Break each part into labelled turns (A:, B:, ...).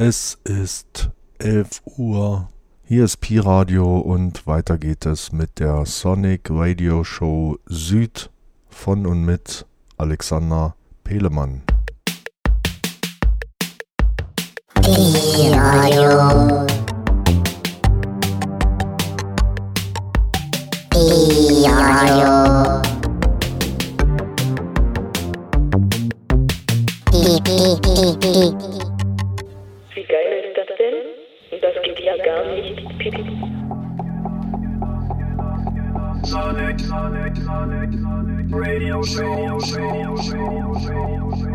A: Es ist 11 Uhr. Hier ist Pi Radio und weiter geht es mit der Sonic Radio Show Süd von und mit Alexander Pelemann. Pi Radio. Pi Radio. Pi, Pi, Pi, Pi. Sonic, Sonic, Radio Radio Radio Radio.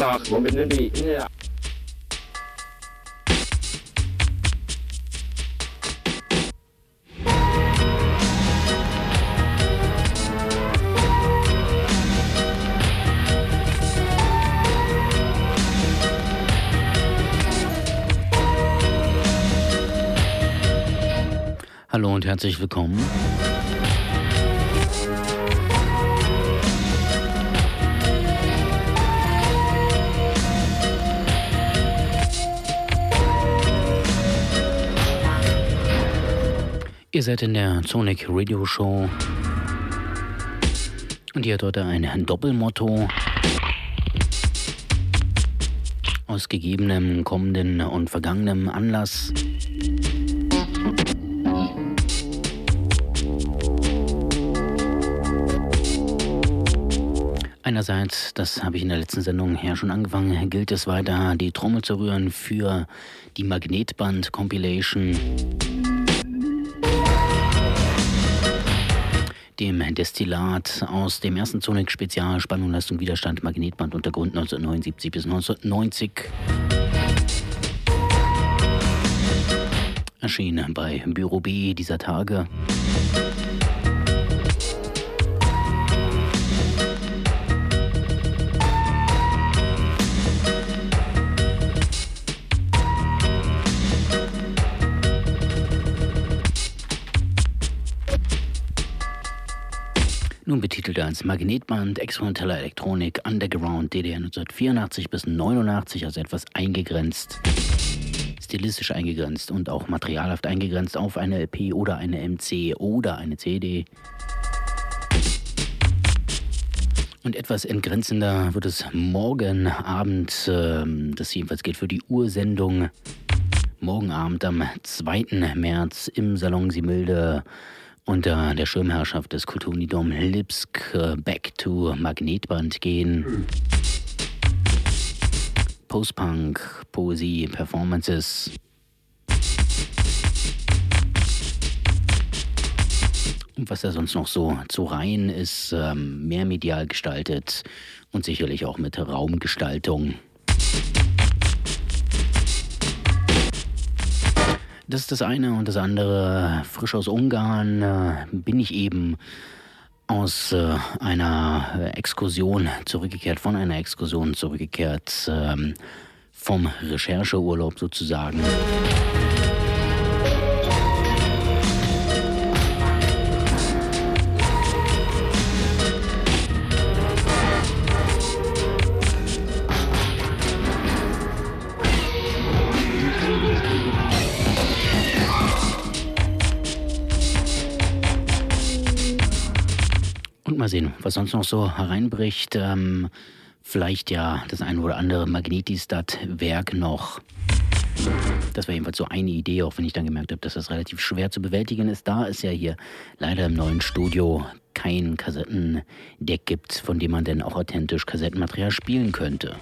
B: Wo bin denn die? Ja.
C: Hallo und herzlich willkommen. Ihr seid in der Sonic Radio Show. Und ihr habt heute ein Doppelmotto. Aus gegebenem, kommenden und vergangenem Anlass. Einerseits, das habe ich in der letzten Sendung her schon angefangen, gilt es weiter, die Trommel zu rühren für die Magnetband dem Destillat aus dem ersten Sonic Spezial Spannung, Leistung, Widerstand, Magnetband, Untergrund 1979 bis 1990. Erschienen bei Büro B dieser Tage. Nun betitelt als Magnetband, experimenteller Elektronik, Underground, DDR 1984 bis 89, also etwas eingegrenzt, stilistisch eingegrenzt und auch materialhaft eingegrenzt auf eine LP oder eine MC oder eine CD. Und etwas entgrenzender wird es morgen Abend, äh, das jedenfalls geht für die Ursendung, morgen Abend am 2. März im Salon Similde unter der Schirmherrschaft des Kulturnidom Lipsk äh, Back to Magnetband gehen. Postpunk, Poesie, Performances. Und was da sonst noch so zu reihen ist, ähm, mehr medial gestaltet und sicherlich auch mit Raumgestaltung. Das ist das eine und das andere, frisch aus Ungarn, äh, bin ich eben aus äh, einer Exkursion zurückgekehrt, von einer Exkursion zurückgekehrt, ähm, vom Rechercheurlaub sozusagen. Sehen, was sonst noch so hereinbricht. Ähm, vielleicht ja das ein oder andere Magnetistat-Werk noch. Das war jedenfalls so eine Idee, auch wenn ich dann gemerkt habe, dass das relativ schwer zu bewältigen ist. Da es ja hier leider im neuen Studio kein Kassettendeck gibt, von dem man denn auch authentisch Kassettenmaterial spielen könnte.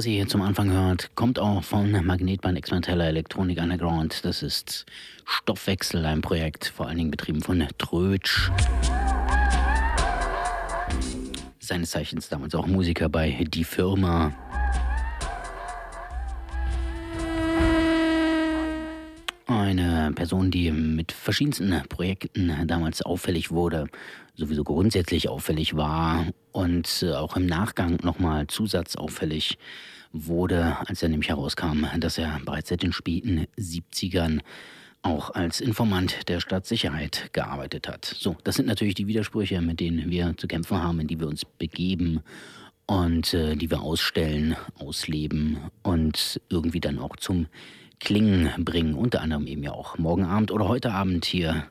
C: Was ihr hier zum Anfang hört, kommt auch von Magnetband Experimenteller Elektronik Underground. Das ist Stoffwechsel, ein Projekt, vor allen Dingen betrieben von Trötsch. Seines Zeichens damals auch Musiker bei Die Firma. Eine Person, die mit verschiedensten Projekten damals auffällig wurde, sowieso grundsätzlich auffällig war und äh, auch im Nachgang nochmal zusatzauffällig wurde, als er nämlich herauskam, dass er bereits seit den späten 70ern auch als Informant der Stadtsicherheit gearbeitet hat. So, das sind natürlich die Widersprüche, mit denen wir zu kämpfen haben, in die wir uns begeben und äh, die wir ausstellen, ausleben und irgendwie dann auch zum Klingen bringen. Unter anderem eben ja auch morgen Abend oder heute Abend hier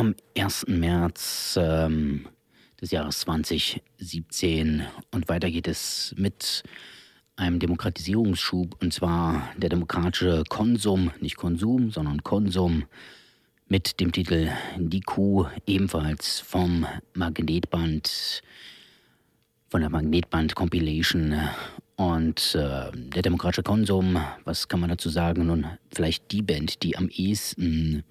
C: am 1. März ähm, des Jahres 2017. Und weiter geht es mit einem Demokratisierungsschub, und zwar der demokratische Konsum, nicht Konsum, sondern Konsum, mit dem Titel Die Kuh, ebenfalls vom Magnetband, von der Magnetband Compilation. Und äh, der demokratische Konsum, was kann man dazu sagen? Nun, vielleicht die Band, die am ehesten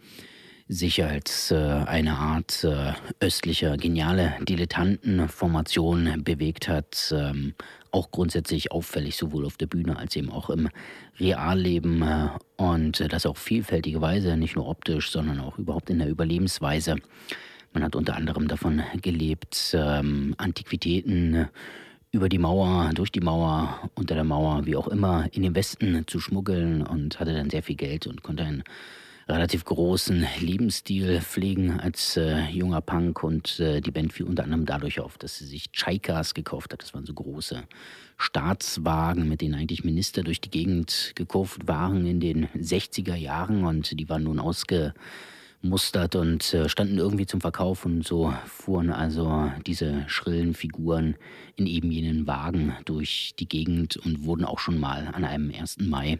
C: sich als äh, eine Art äh, östlicher, geniale Dilettantenformation bewegt hat. Ähm, auch grundsätzlich auffällig, sowohl auf der Bühne als eben auch im Realleben. Äh, und das auf vielfältige Weise, nicht nur optisch, sondern auch überhaupt in der Überlebensweise. Man hat unter anderem davon gelebt, ähm, Antiquitäten über die Mauer, durch die Mauer, unter der Mauer, wie auch immer, in den Westen zu schmuggeln und hatte dann sehr viel Geld und konnte ein relativ großen Lebensstil pflegen als äh, junger Punk und äh, die Band fiel unter anderem dadurch auf, dass sie sich Chaikas gekauft hat. Das waren so große Staatswagen, mit denen eigentlich Minister durch die Gegend gekauft waren in den 60er Jahren und die waren nun ausgemustert und äh, standen irgendwie zum Verkauf und so fuhren also diese schrillen Figuren in eben jenen Wagen durch die Gegend und wurden auch schon mal an einem 1. Mai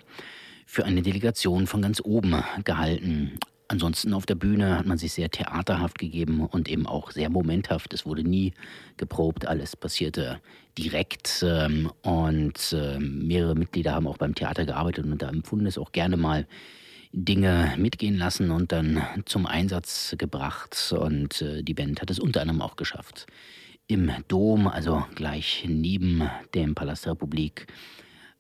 C: für eine Delegation von ganz oben gehalten. Ansonsten auf der Bühne hat man sich sehr theaterhaft gegeben und eben auch sehr momenthaft. Es wurde nie geprobt, alles passierte direkt ähm, und äh, mehrere Mitglieder haben auch beim Theater gearbeitet und da empfunden es auch gerne mal Dinge mitgehen lassen und dann zum Einsatz gebracht und äh, die Band hat es unter anderem auch geschafft. Im Dom, also gleich neben dem Palast der Republik,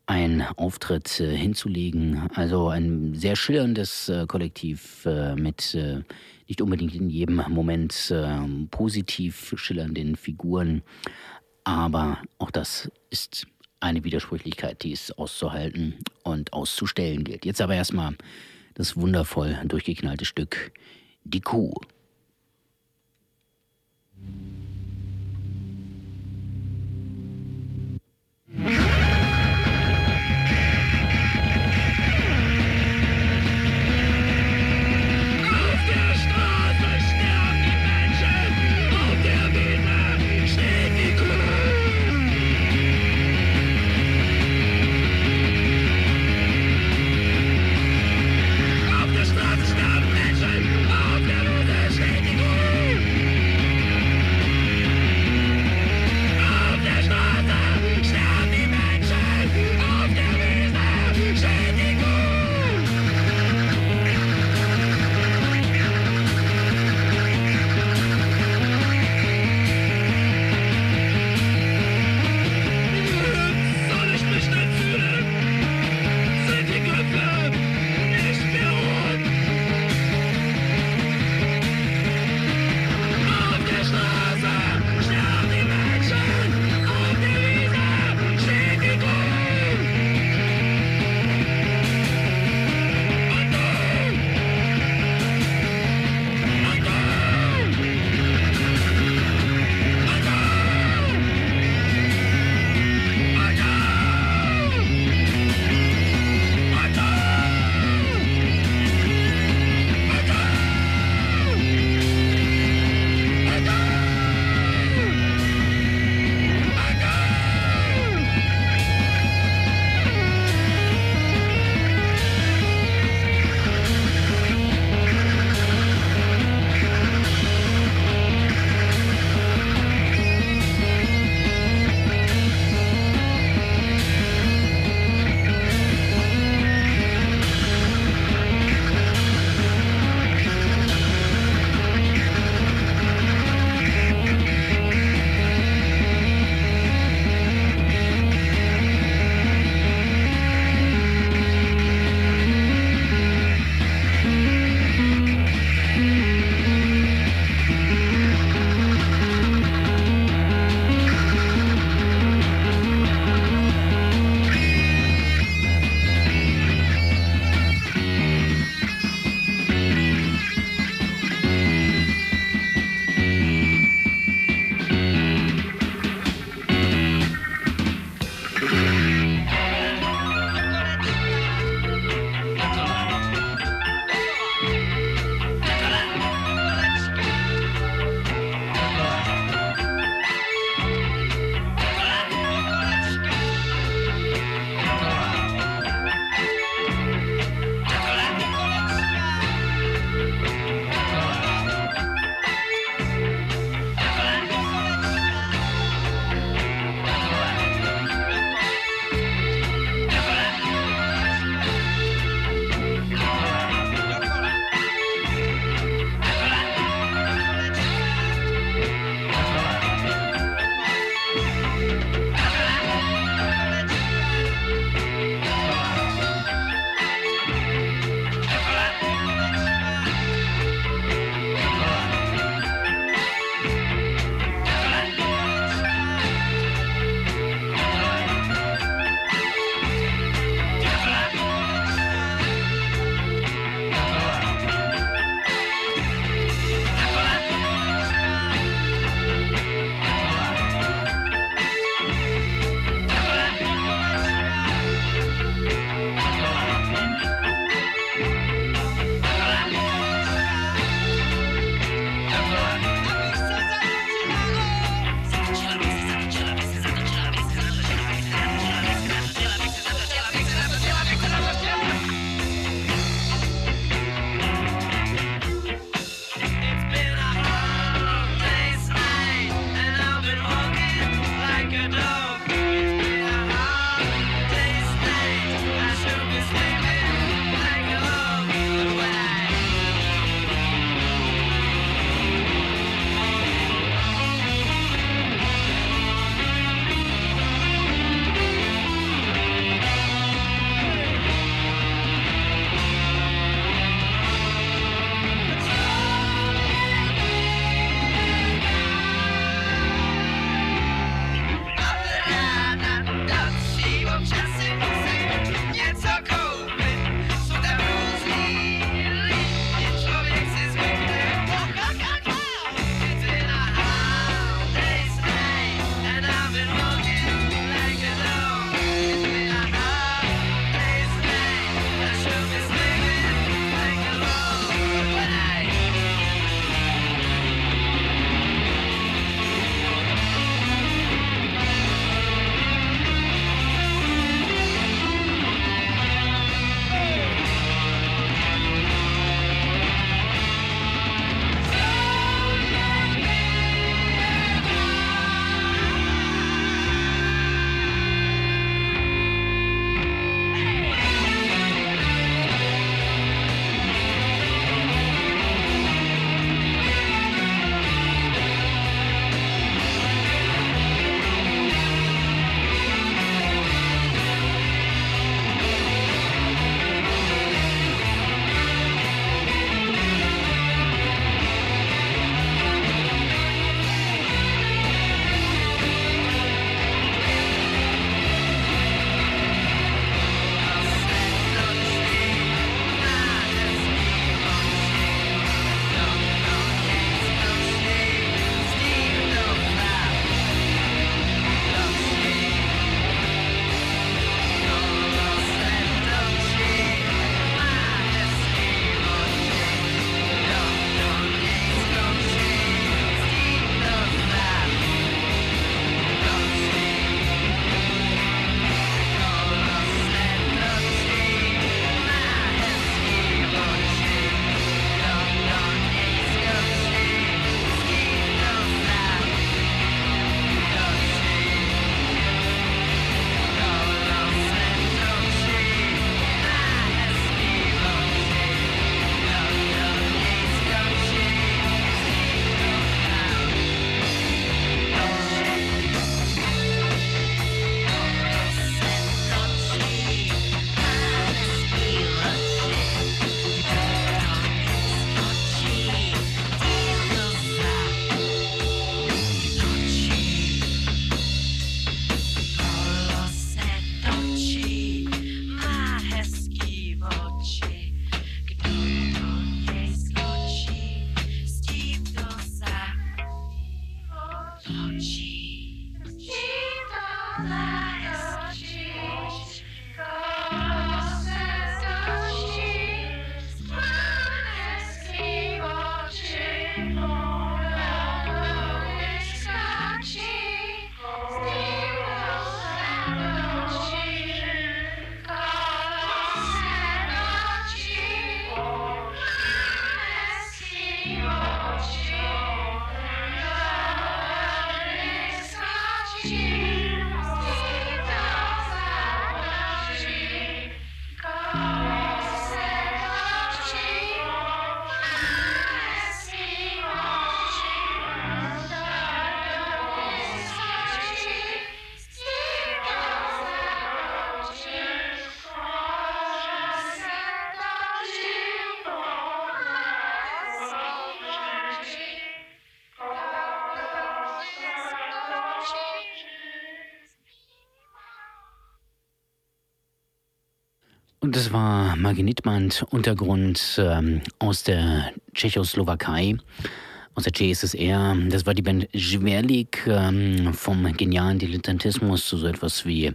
C: einen Auftritt äh, hinzulegen. Also ein sehr schillerndes äh, Kollektiv äh, mit nicht unbedingt in jedem Moment ähm, positiv schillernden Figuren. Aber auch das ist eine Widersprüchlichkeit, die es auszuhalten und auszustellen gilt. Jetzt aber erstmal das wundervoll durchgeknallte Stück Die Kuh. Und das war Magnetband Untergrund ähm, aus der Tschechoslowakei, aus der CSSR. Das war die Band Schwerlik ähm, vom genialen Dilettantismus zu so etwas wie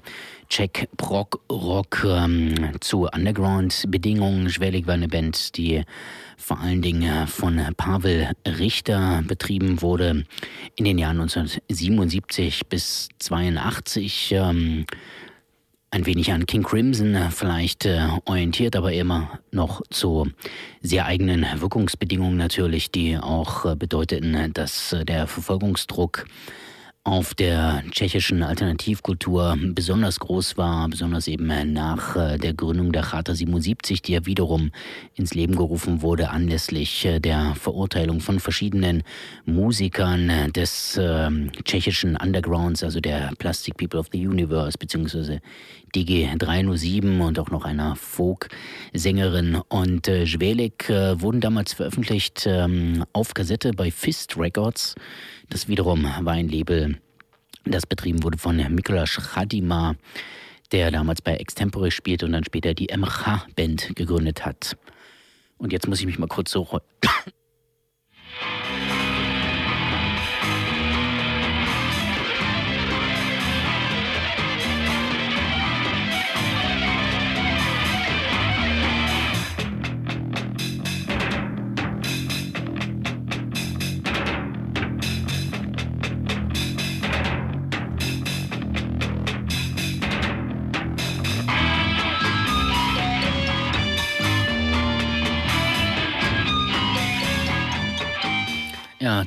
C: Czech Prog Rock ähm, zu Underground-Bedingungen. Schwerlik war eine Band, die vor allen Dingen von Pavel Richter betrieben wurde in den Jahren 1977 bis 82. Ähm, ein wenig an King Crimson vielleicht äh, orientiert, aber immer noch zu sehr eigenen Wirkungsbedingungen natürlich, die auch äh, bedeuteten, dass äh, der Verfolgungsdruck auf der tschechischen Alternativkultur besonders groß war, besonders eben nach äh, der Gründung der Charta 77, die ja wiederum ins Leben gerufen wurde anlässlich äh, der Verurteilung von verschiedenen Musikern des äh, tschechischen Undergrounds, also der Plastic People of the Universe beziehungsweise DG307 und auch noch einer Folk-Sängerin. Und äh, Schwelik äh, wurden damals veröffentlicht ähm, auf Kassette bei Fist Records. Das wiederum war ein Label, das betrieben wurde von Mikolas Chadima, der damals bei Extempore spielte und dann später die MH-Band gegründet hat. Und jetzt muss ich mich mal kurz so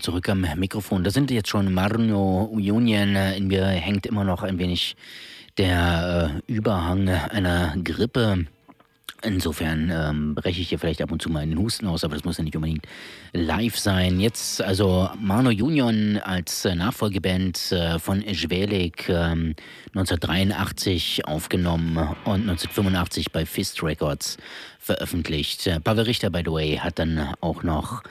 C: Zurück am Mikrofon. Da sind jetzt schon Marno Union. In mir hängt immer noch ein wenig der äh, Überhang einer Grippe. Insofern ähm, breche ich hier vielleicht ab und zu mal in den Husten aus, aber das muss ja nicht unbedingt live sein. Jetzt also Marno Union als äh, Nachfolgeband äh, von Schwelik äh, 1983 aufgenommen und 1985 bei Fist Records veröffentlicht. Äh, Pavel Richter, by the way, hat dann auch noch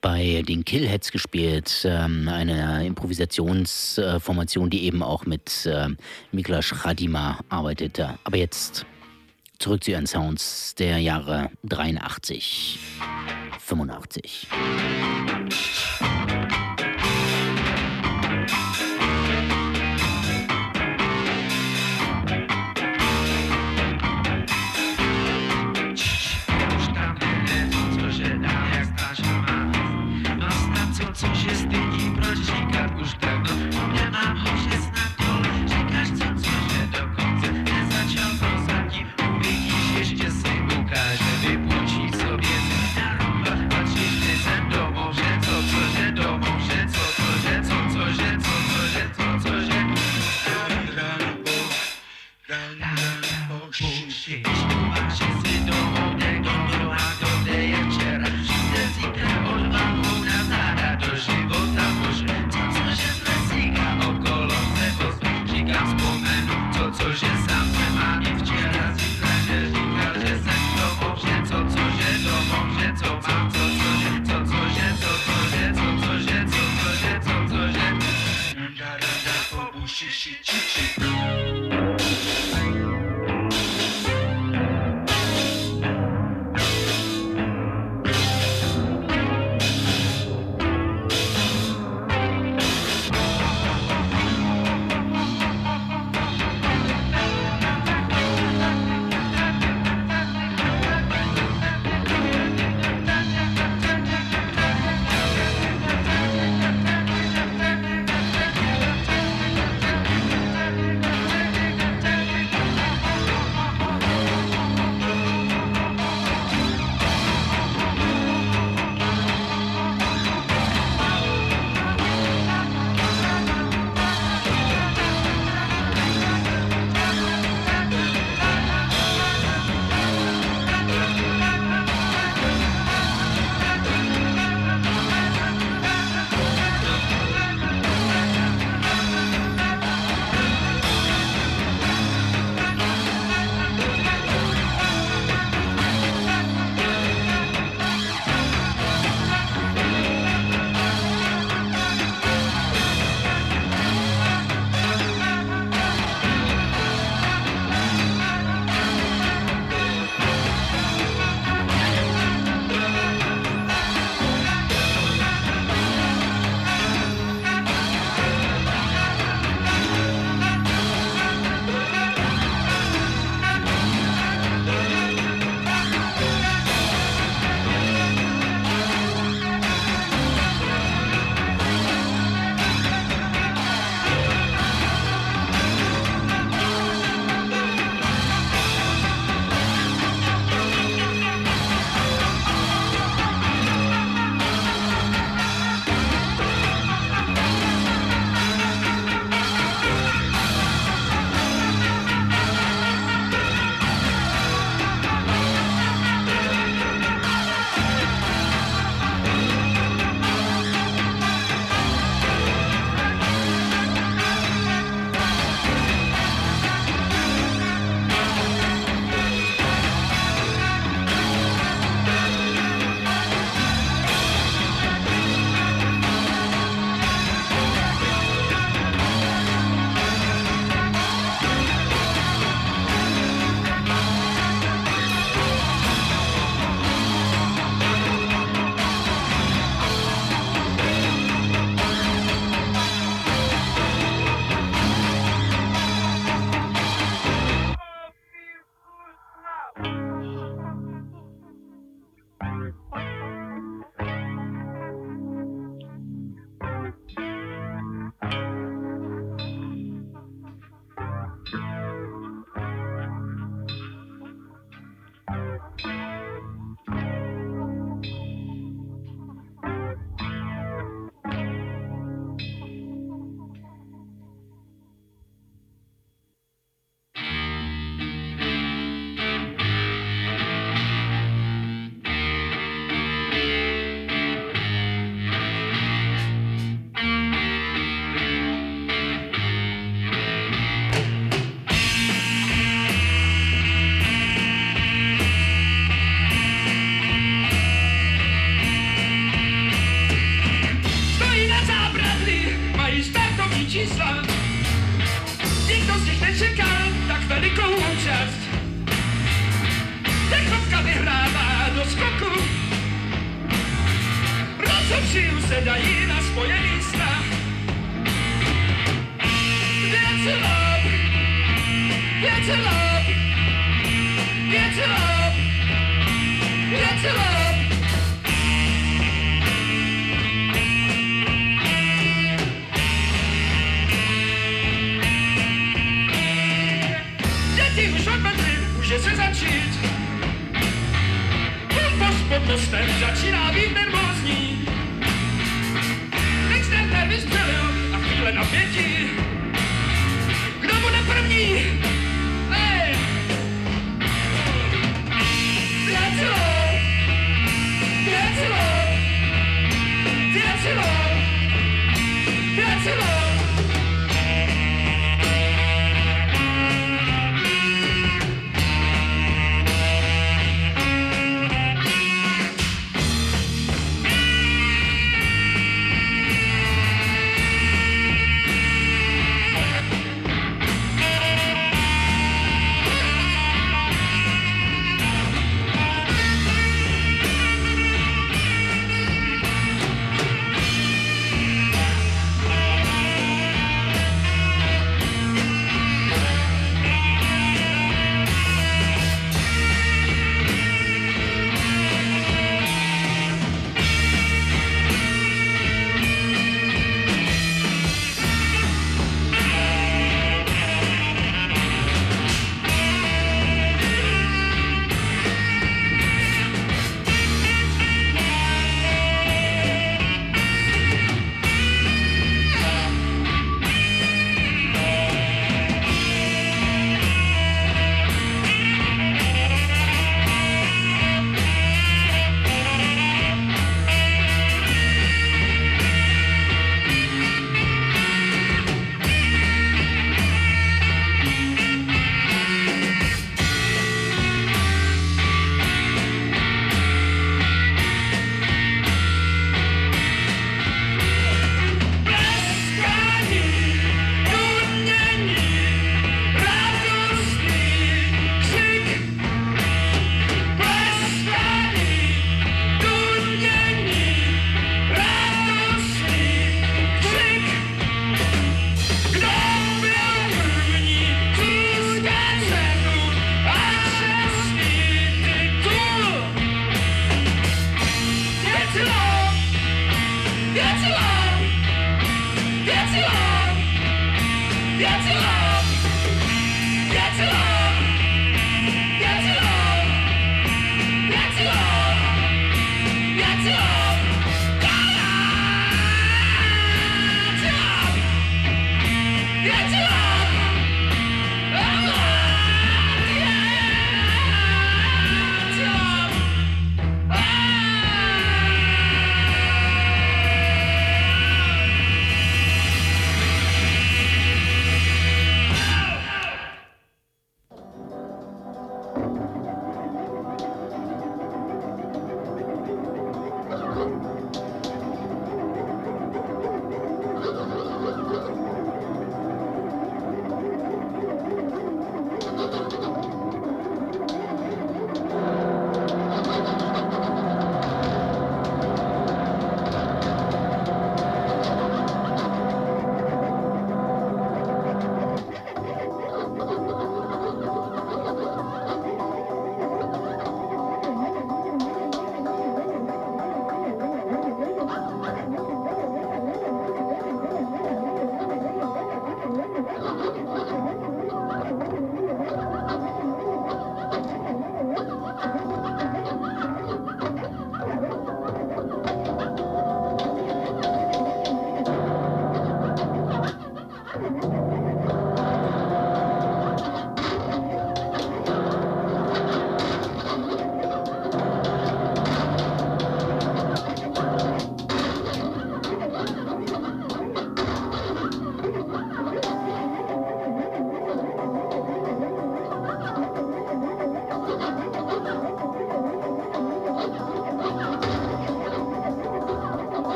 C: bei den Killheads gespielt, ähm, eine Improvisationsformation, die eben auch mit äh, Miklas Chadima arbeitete. Aber jetzt zurück zu ihren Sounds der Jahre 83, 85.
D: Chichi, chichi,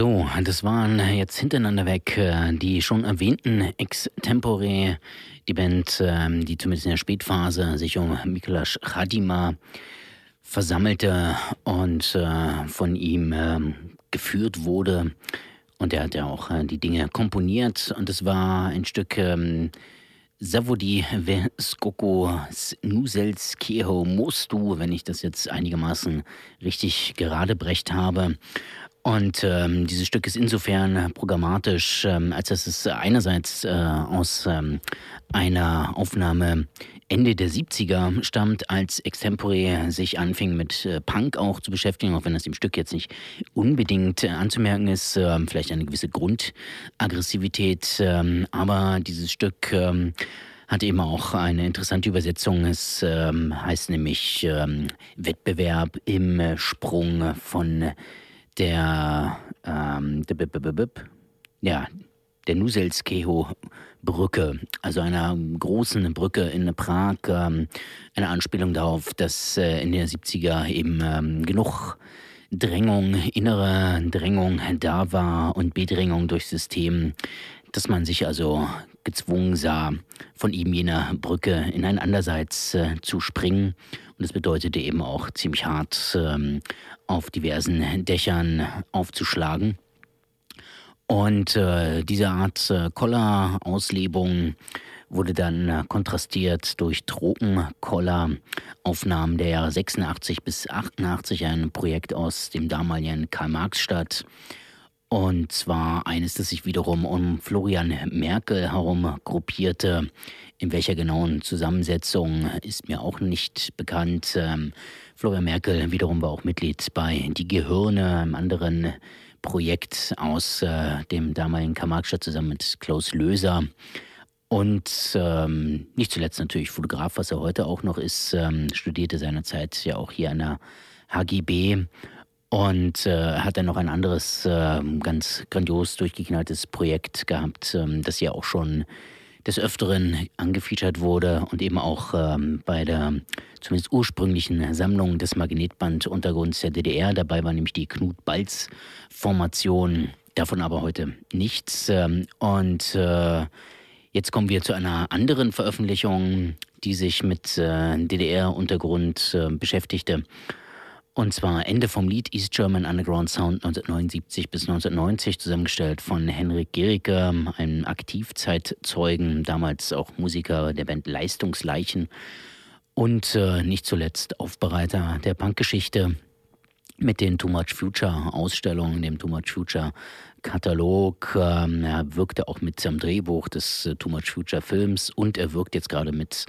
C: So, das waren jetzt hintereinander weg äh, die schon erwähnten Extempore, die Band, ähm, die zumindest in der Spätphase sich um Mikulasch Khadima versammelte und äh, von ihm ähm, geführt wurde. Und er hat ja auch äh, die Dinge komponiert und es war ein Stück ähm, Zavodi Skoko Nuselskeho Mostu, wenn ich das jetzt einigermaßen richtig gerade brecht habe. Und ähm, dieses Stück ist insofern programmatisch, ähm, als dass es einerseits äh, aus ähm, einer Aufnahme Ende der 70er stammt, als Extempore sich anfing mit äh, Punk auch zu beschäftigen, auch wenn das im Stück jetzt nicht unbedingt äh, anzumerken ist, äh, vielleicht eine gewisse Grundaggressivität, ähm, aber dieses Stück ähm, hat eben auch eine interessante Übersetzung. Es ähm, heißt nämlich Wettbewerb im äh, Sprung von der, ähm, ja, der Nuselskeho-Brücke, also einer großen Brücke in Prag, ähm, eine Anspielung darauf, dass äh, in den 70er eben ähm, genug Drängung, innere Drängung da war und Bedrängung durch System, dass man sich also gezwungen sah, von ihm jener Brücke in ein andererseits äh, zu springen. Und das bedeutete eben auch ziemlich hart ähm, auf diversen Dächern aufzuschlagen. Und äh, diese Art äh, Koller-Auslebung wurde dann kontrastiert durch Tropenkoller-Aufnahmen der Jahre 86 bis 88, ein Projekt aus dem damaligen Karl-Marx-Stadt. Und zwar eines, das sich wiederum um Florian Merkel herum gruppierte. In welcher genauen Zusammensetzung ist mir auch nicht bekannt. Ähm, Florian Merkel wiederum war auch Mitglied bei Die Gehirne, einem anderen Projekt aus äh, dem damaligen Karl-Marx-Stadt zusammen mit Klaus Löser. Und ähm, nicht zuletzt natürlich Fotograf, was er heute auch noch ist, ähm, studierte seinerzeit ja auch hier an der HGB und äh, hat dann noch ein anderes äh, ganz grandios durchgeknalltes Projekt gehabt, ähm, das ja auch schon des Öfteren angefeatured wurde und eben auch ähm, bei der zumindest ursprünglichen Sammlung des Magnetbanduntergrunds der DDR. Dabei war nämlich die Knut-Balz-Formation, davon aber heute nichts. Ähm, und äh, Jetzt kommen wir zu einer anderen Veröffentlichung, die sich mit äh, DDR-Untergrund äh, beschäftigte. Und zwar Ende vom Lied East German Underground Sound 1979 bis 1990, zusammengestellt von Henrik Gericke, einem Aktivzeitzeugen, damals auch Musiker der Band Leistungsleichen und äh, nicht zuletzt Aufbereiter der Punkgeschichte mit den Too Much Future Ausstellungen, dem Too Much Future Katalog. Ähm, er wirkte auch mit am Drehbuch des äh, Too Much Future Films und er wirkt jetzt gerade mit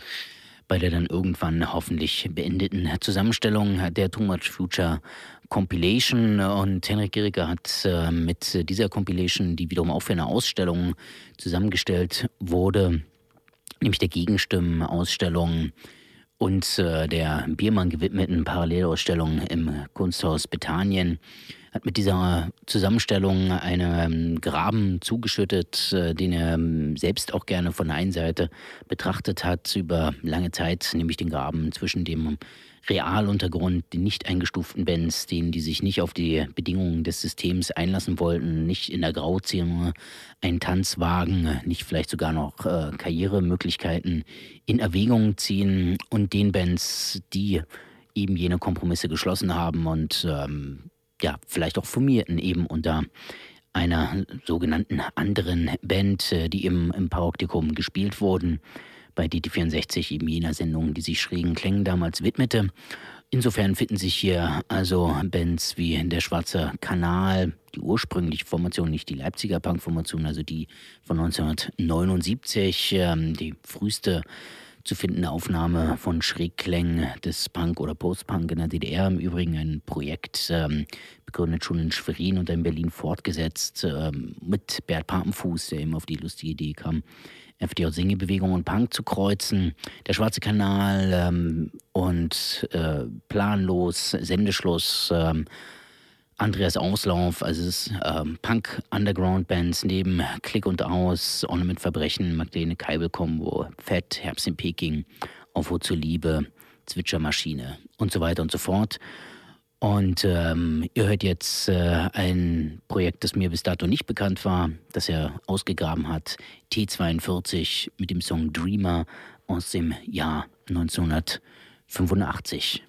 C: bei der dann irgendwann hoffentlich beendeten Zusammenstellung der Too Much Future Compilation. Und Henrik Gericke hat äh, mit dieser Compilation, die wiederum auch für eine Ausstellung zusammengestellt wurde, nämlich der Gegenstimmen-Ausstellung und äh, der Biermann gewidmeten Parallelausstellung im Kunsthaus Bethanien, hat mit dieser Zusammenstellung einen ähm, Graben zugeschüttet, äh, den er ähm, selbst auch gerne von der einen Seite betrachtet hat über lange Zeit, nämlich den Graben zwischen dem Realuntergrund, den nicht eingestuften Bands, denen, die sich nicht auf die Bedingungen des Systems einlassen wollten, nicht in der Grauzone einen Tanz wagen, nicht vielleicht sogar noch äh, Karrieremöglichkeiten in Erwägung ziehen und den Bands, die eben jene Kompromisse geschlossen haben und ähm, ja, vielleicht auch formierten eben unter einer sogenannten anderen Band, äh, die im, im Paroptikum gespielt wurden, bei DT64 eben jener Sendung, die sich schrägen Klängen damals widmete. Insofern finden sich hier also Bands wie Der Schwarze Kanal, die ursprüngliche Formation, nicht die Leipziger Punk-Formation, also die von 1979, ähm, die früheste zu findende Aufnahme von Schrägklängen des Punk oder Post-Punk in der DDR. Im Übrigen ein Projekt, ähm, begründet schon in Schwerin und in Berlin fortgesetzt, ähm, mit Bert Papenfuß, der eben auf die lustige Idee kam, FDJ-Singebewegung und Punk zu kreuzen. Der Schwarze Kanal ähm, und äh, Planlos, Sendeschluss, ähm, Andreas Auslauf, also es ähm, Punk-Underground-Bands neben Klick und Aus, Ornament Verbrechen, Magdalene Keibel-Kombo, Fett, Herbst in Peking, Aufruhr zur Liebe, Zwitschermaschine und so weiter und so fort. Und ähm, ihr hört jetzt äh, ein Projekt, das mir bis dato nicht bekannt war, das er ausgegraben hat, T42 mit dem Song Dreamer aus dem Jahr 1985.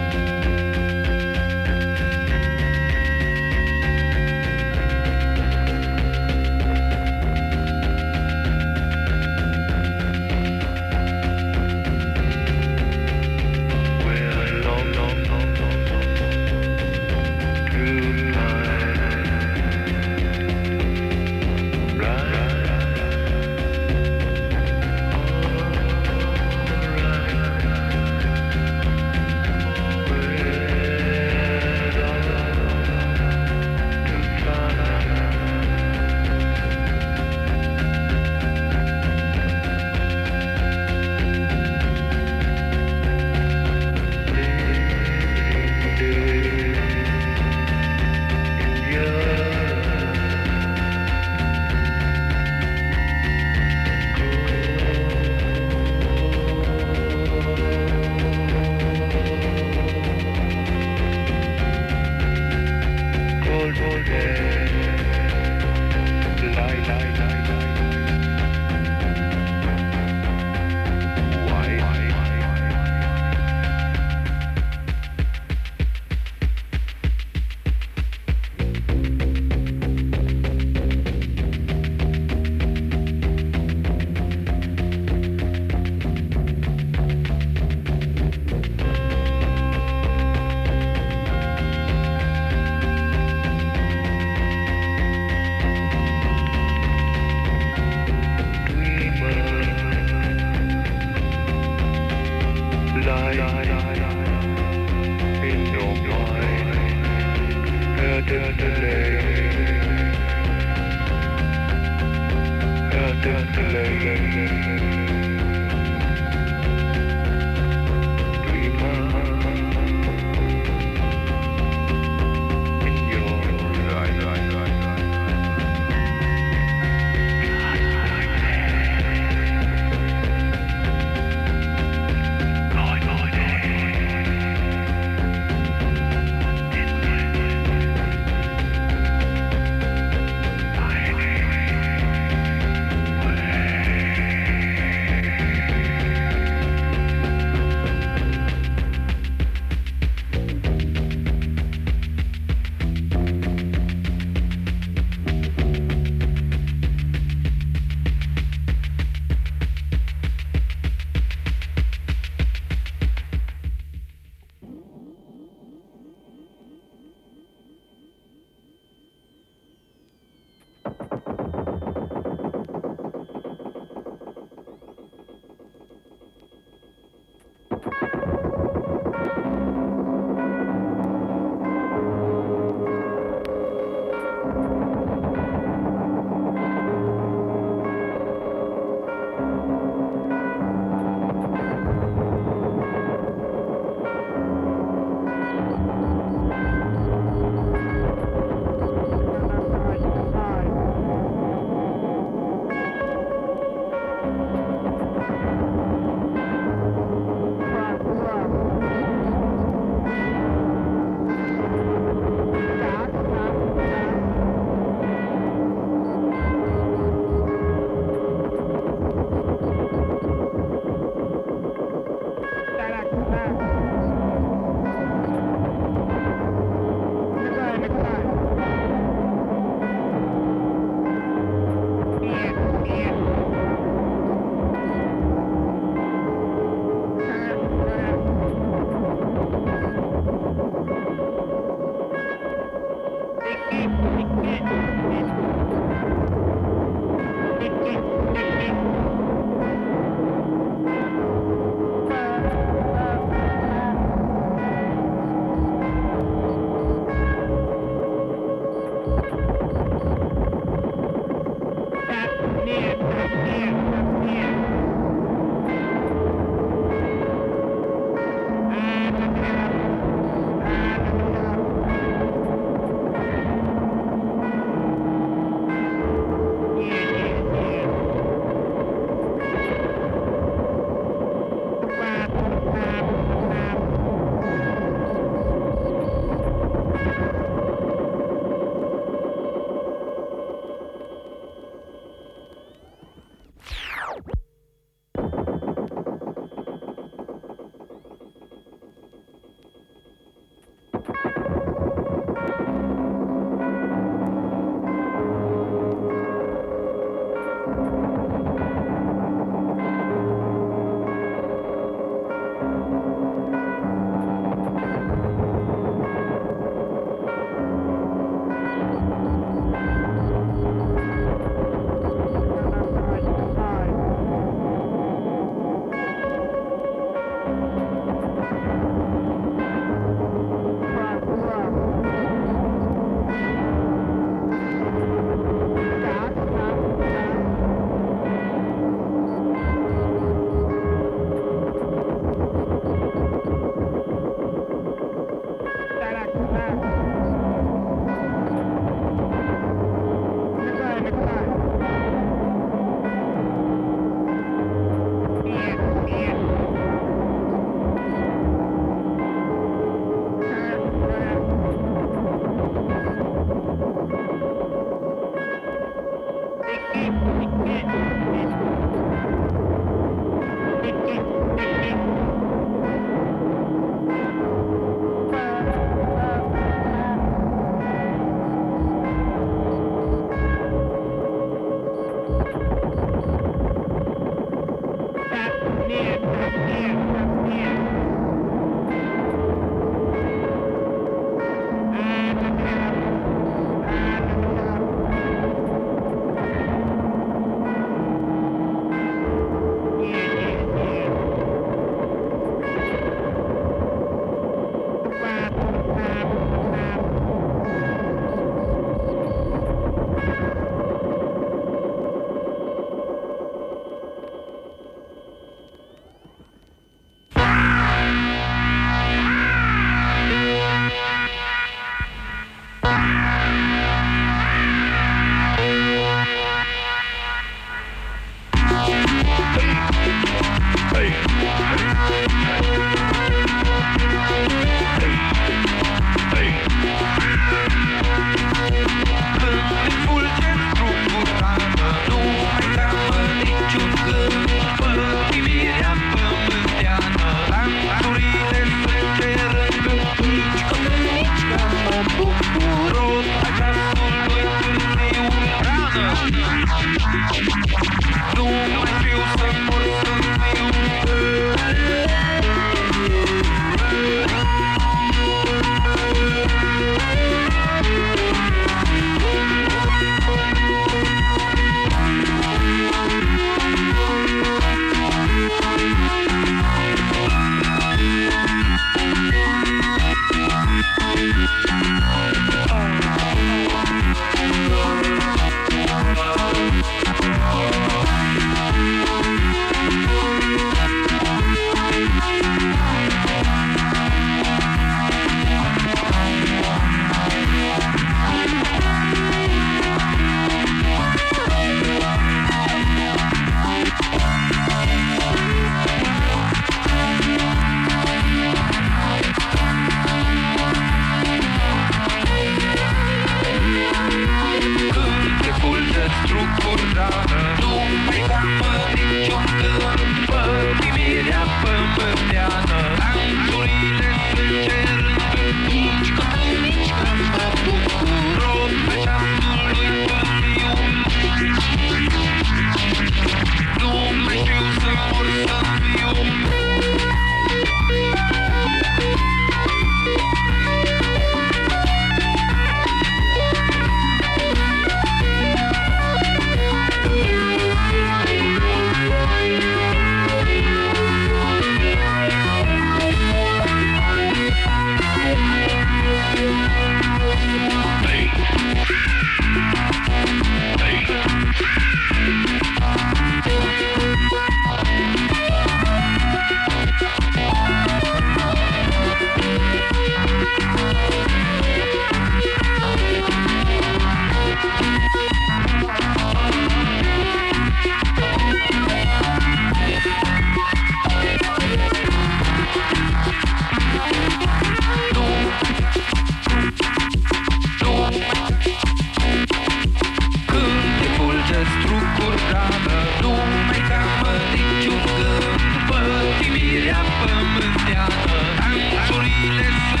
C: Listen.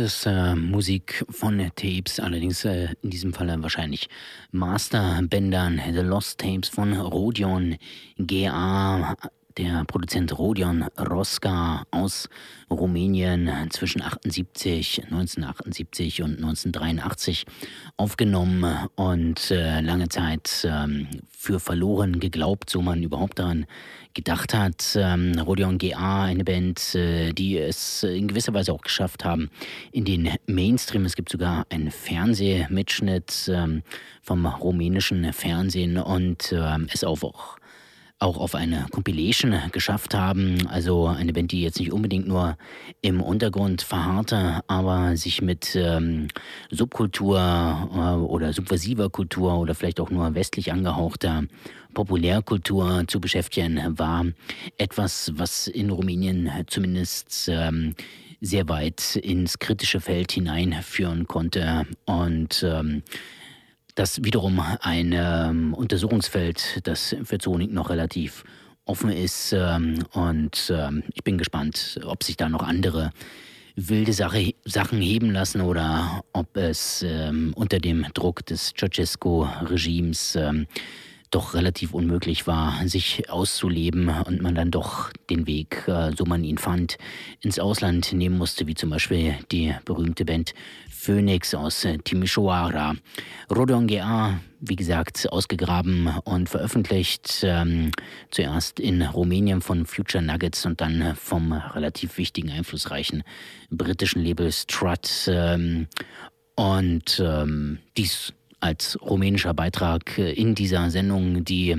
C: Ist äh, Musik von Tapes, allerdings äh, in diesem Fall wahrscheinlich Masterbändern, The Lost Tapes von Rodion GA, der Produzent Rodion Roska aus Rumänien zwischen 78, 1978 und 1983 aufgenommen und äh, lange Zeit ähm, für verloren geglaubt, so man überhaupt daran gedacht hat. Ähm, Rodion GA, eine Band, äh, die es in gewisser Weise auch geschafft haben in den Mainstream. Es gibt sogar einen Fernsehmitschnitt ähm, vom rumänischen Fernsehen und äh, es auch auch auf eine Compilation geschafft haben. Also eine Band, die jetzt nicht unbedingt nur im Untergrund verharrte, aber sich mit ähm, Subkultur äh, oder subversiver Kultur oder vielleicht auch nur westlich angehauchter Populärkultur zu beschäftigen, war etwas, was in Rumänien zumindest ähm, sehr weit ins kritische Feld hineinführen konnte und ähm, das wiederum ein ähm, Untersuchungsfeld, das für Zonik noch relativ offen ist. Ähm, und ähm, ich bin gespannt, ob sich da noch andere wilde Sache, Sachen heben lassen oder ob es ähm, unter dem Druck des Ceausescu-Regimes ähm, doch relativ unmöglich war, sich auszuleben und man dann doch den Weg, äh, so man ihn fand, ins Ausland nehmen musste, wie zum Beispiel die berühmte Band Phoenix aus äh, Timisoara. Rodongea, wie gesagt, ausgegraben und veröffentlicht. Ähm, zuerst in Rumänien von Future Nuggets und dann vom relativ wichtigen, einflussreichen britischen Label Strut. Ähm, und ähm, dies als rumänischer Beitrag in dieser Sendung, die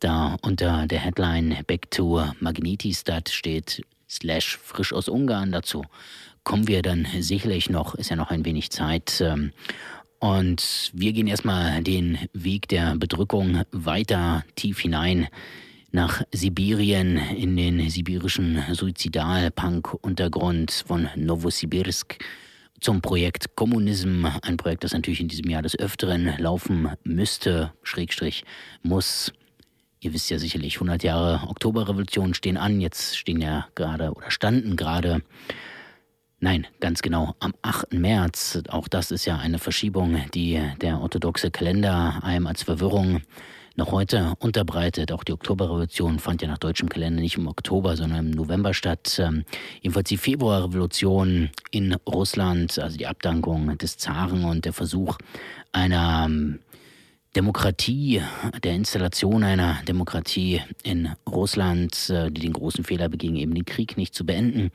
C: da unter der Headline Back to Magnetistad steht, slash frisch aus Ungarn. Dazu kommen wir dann sicherlich noch, ist ja noch ein wenig Zeit. Ähm, und wir gehen erstmal den Weg der Bedrückung weiter tief hinein nach Sibirien in den sibirischen Suizidal-Punk-Untergrund von Novosibirsk zum Projekt Kommunism, ein Projekt, das natürlich in diesem Jahr des Öfteren laufen müsste, Schrägstrich muss. Ihr wisst ja sicherlich, 100 Jahre Oktoberrevolution stehen an, jetzt stehen ja gerade oder standen gerade, nein, ganz genau, am 8. März, auch das ist ja eine Verschiebung, die der orthodoxe Kalender einem als Verwirrung noch heute unterbreitet. Auch die Oktoberrevolution fand ja nach deutschem Kalender nicht im Oktober, sondern im November statt. Ähm, jedenfalls die Februarrevolution in Russland, also die Abdankung des Zaren und der Versuch einer ähm, Demokratie, der Installation einer Demokratie in Russland, äh, die den großen Fehler beging, eben den Krieg nicht zu beenden.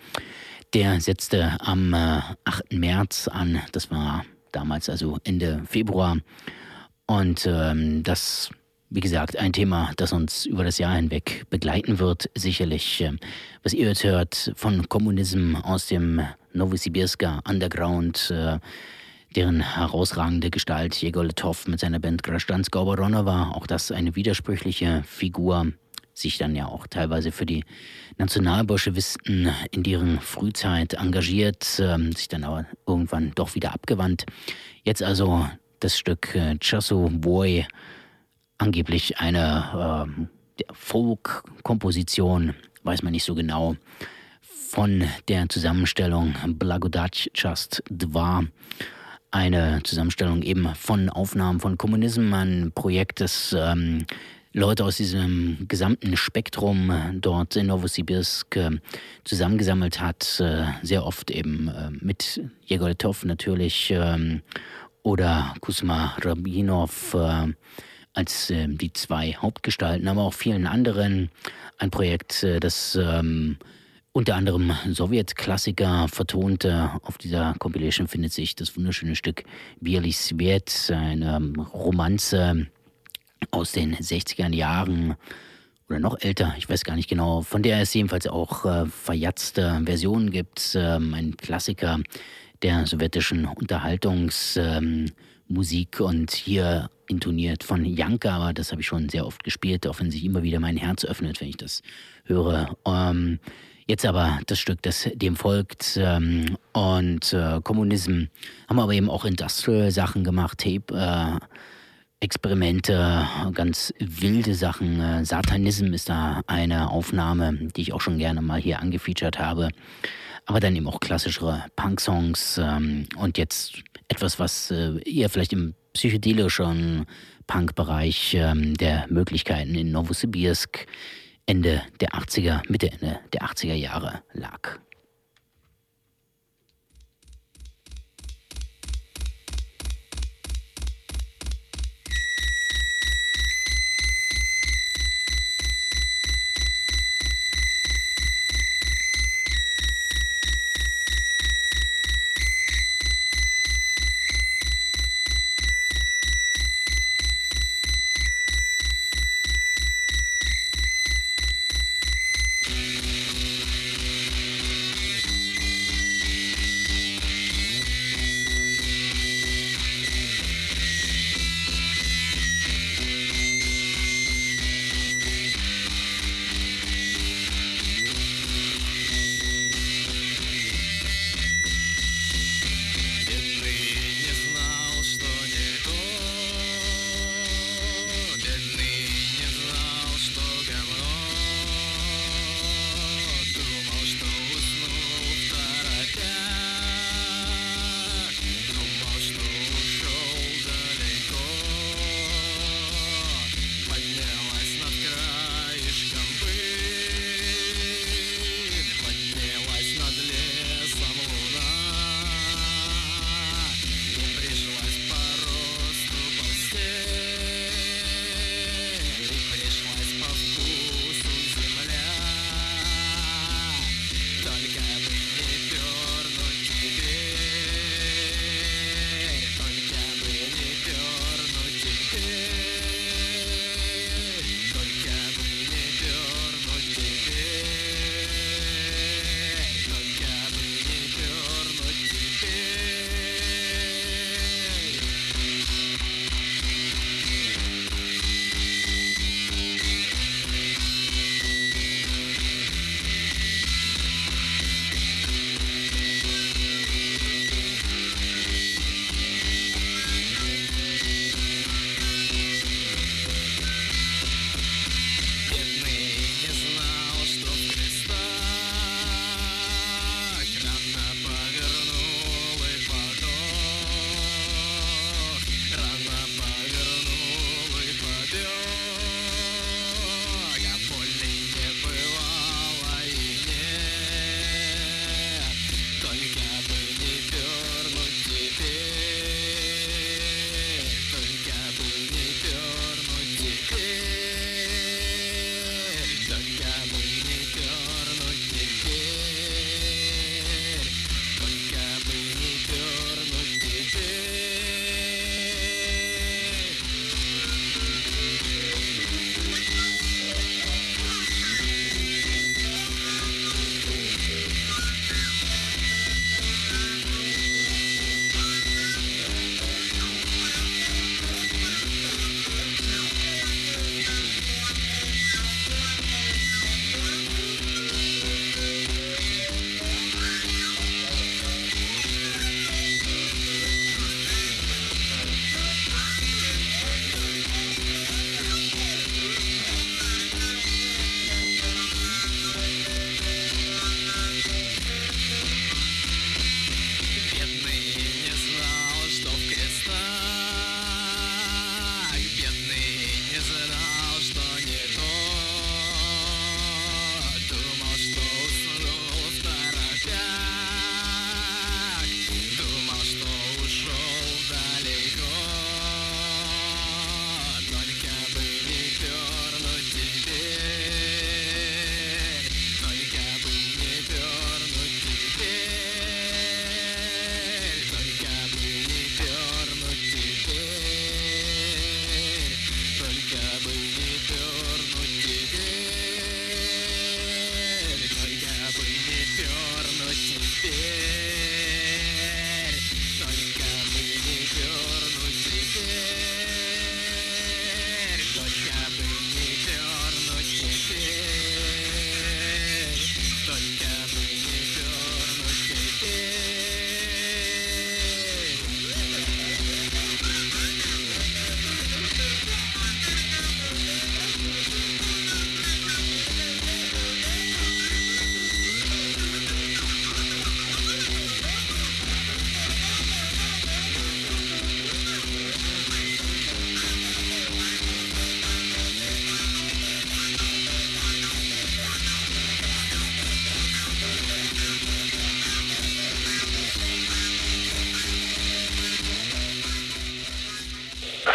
C: Der setzte am 8. Äh, März an, das war damals also Ende Februar. Und ähm, das wie gesagt, ein Thema, das uns über das Jahr hinweg begleiten wird. Sicherlich, äh, was ihr jetzt hört von Kommunism aus dem Novosibirsker Underground, deren herausragende Gestalt Jegor Letov mit seiner Band Grashdansk war. Auch das eine widersprüchliche Figur, sich dann ja auch teilweise für die Nationalbolschewisten in deren Frühzeit engagiert, ähm, sich dann aber irgendwann doch wieder abgewandt. Jetzt also das Stück äh, Chasso Boy angeblich eine ähm, Folk-Komposition, weiß man nicht so genau, von der Zusammenstellung Blagodac Just Dva. Eine Zusammenstellung eben von Aufnahmen von Kommunismus, ein Projekt, das ähm, Leute aus diesem gesamten Spektrum dort in Novosibirsk äh, zusammengesammelt hat. Äh, sehr oft eben äh, mit Jegor Letov natürlich ähm, oder Kusma Rabinov äh, als äh, die zwei Hauptgestalten, aber auch vielen anderen. Ein Projekt, äh, das ähm, unter anderem Sowjetklassiker vertonte. Auf dieser Compilation findet sich das wunderschöne Stück Bieli Svet, eine Romanze aus den 60er Jahren oder noch älter, ich weiß gar nicht genau, von der es jedenfalls auch äh, verjatzte Versionen gibt. Ähm, ein Klassiker der sowjetischen Unterhaltungsmusik ähm, und hier intoniert von Janka, aber das habe ich schon sehr oft gespielt, auch wenn sich immer wieder mein Herz öffnet, wenn ich das höre. Ähm, jetzt aber das Stück, das dem folgt ähm, und äh, Kommunism haben aber eben auch Industrial-Sachen gemacht, Tape. Äh, Experimente, ganz wilde Sachen. Äh, Satanism ist da eine Aufnahme, die ich auch schon gerne mal hier angefeatured habe. Aber dann eben auch klassischere Punk-Songs ähm, und jetzt etwas, was äh, eher vielleicht im psychedelischen Punk-Bereich ähm, der Möglichkeiten in Novosibirsk Ende der 80er, Mitte Ende der 80er Jahre lag.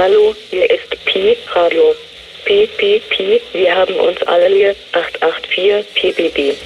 E: Hallo, hier ist Pi Radio. Pi, Pi, Pi, wir haben uns alle lieb. 884 PPP.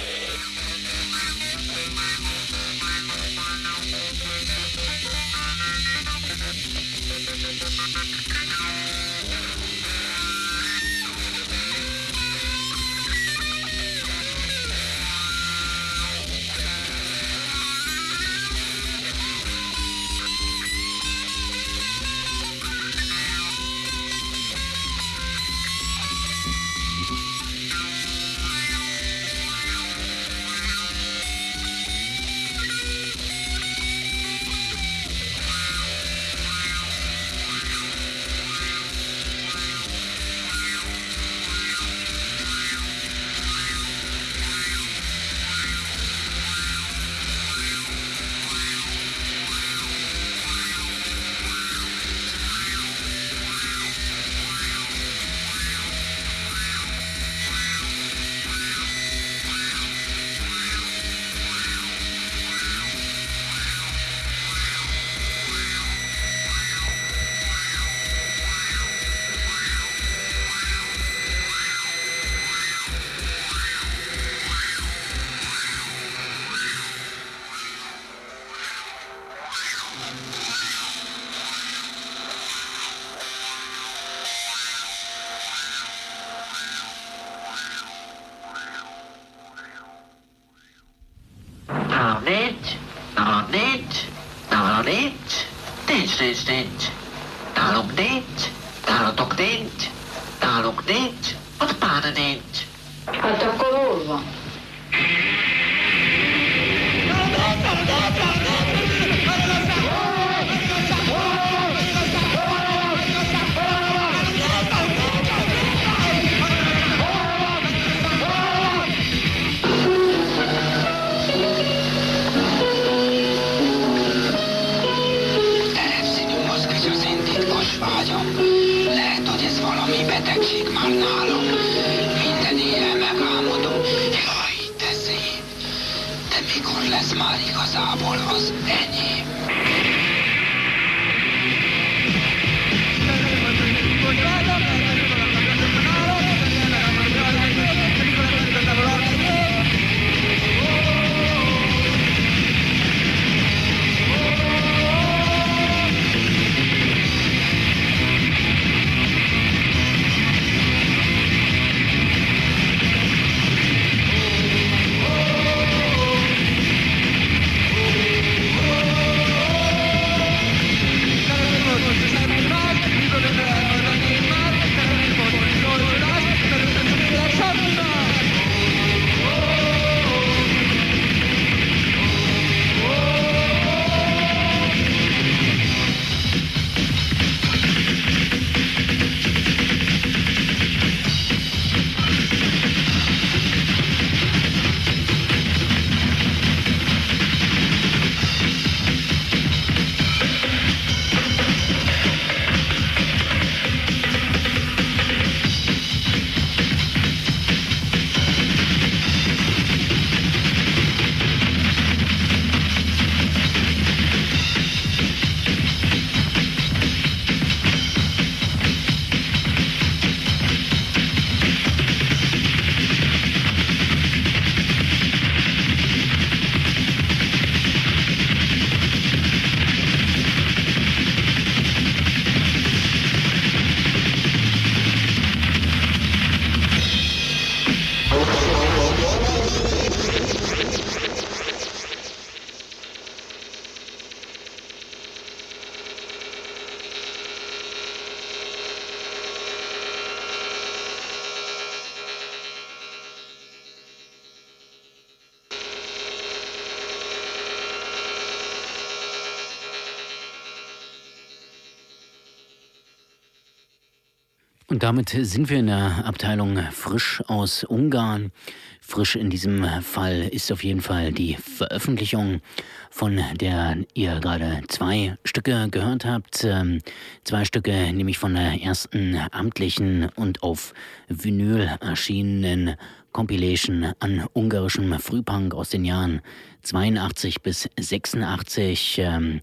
C: Damit sind wir in der Abteilung frisch aus Ungarn. Frisch in diesem Fall ist auf jeden Fall die Veröffentlichung, von der ihr gerade zwei Stücke gehört habt. Ähm, zwei Stücke, nämlich von der ersten amtlichen und auf Vinyl erschienenen Compilation an ungarischem Frühpunk aus den Jahren 82 bis 86. Ähm,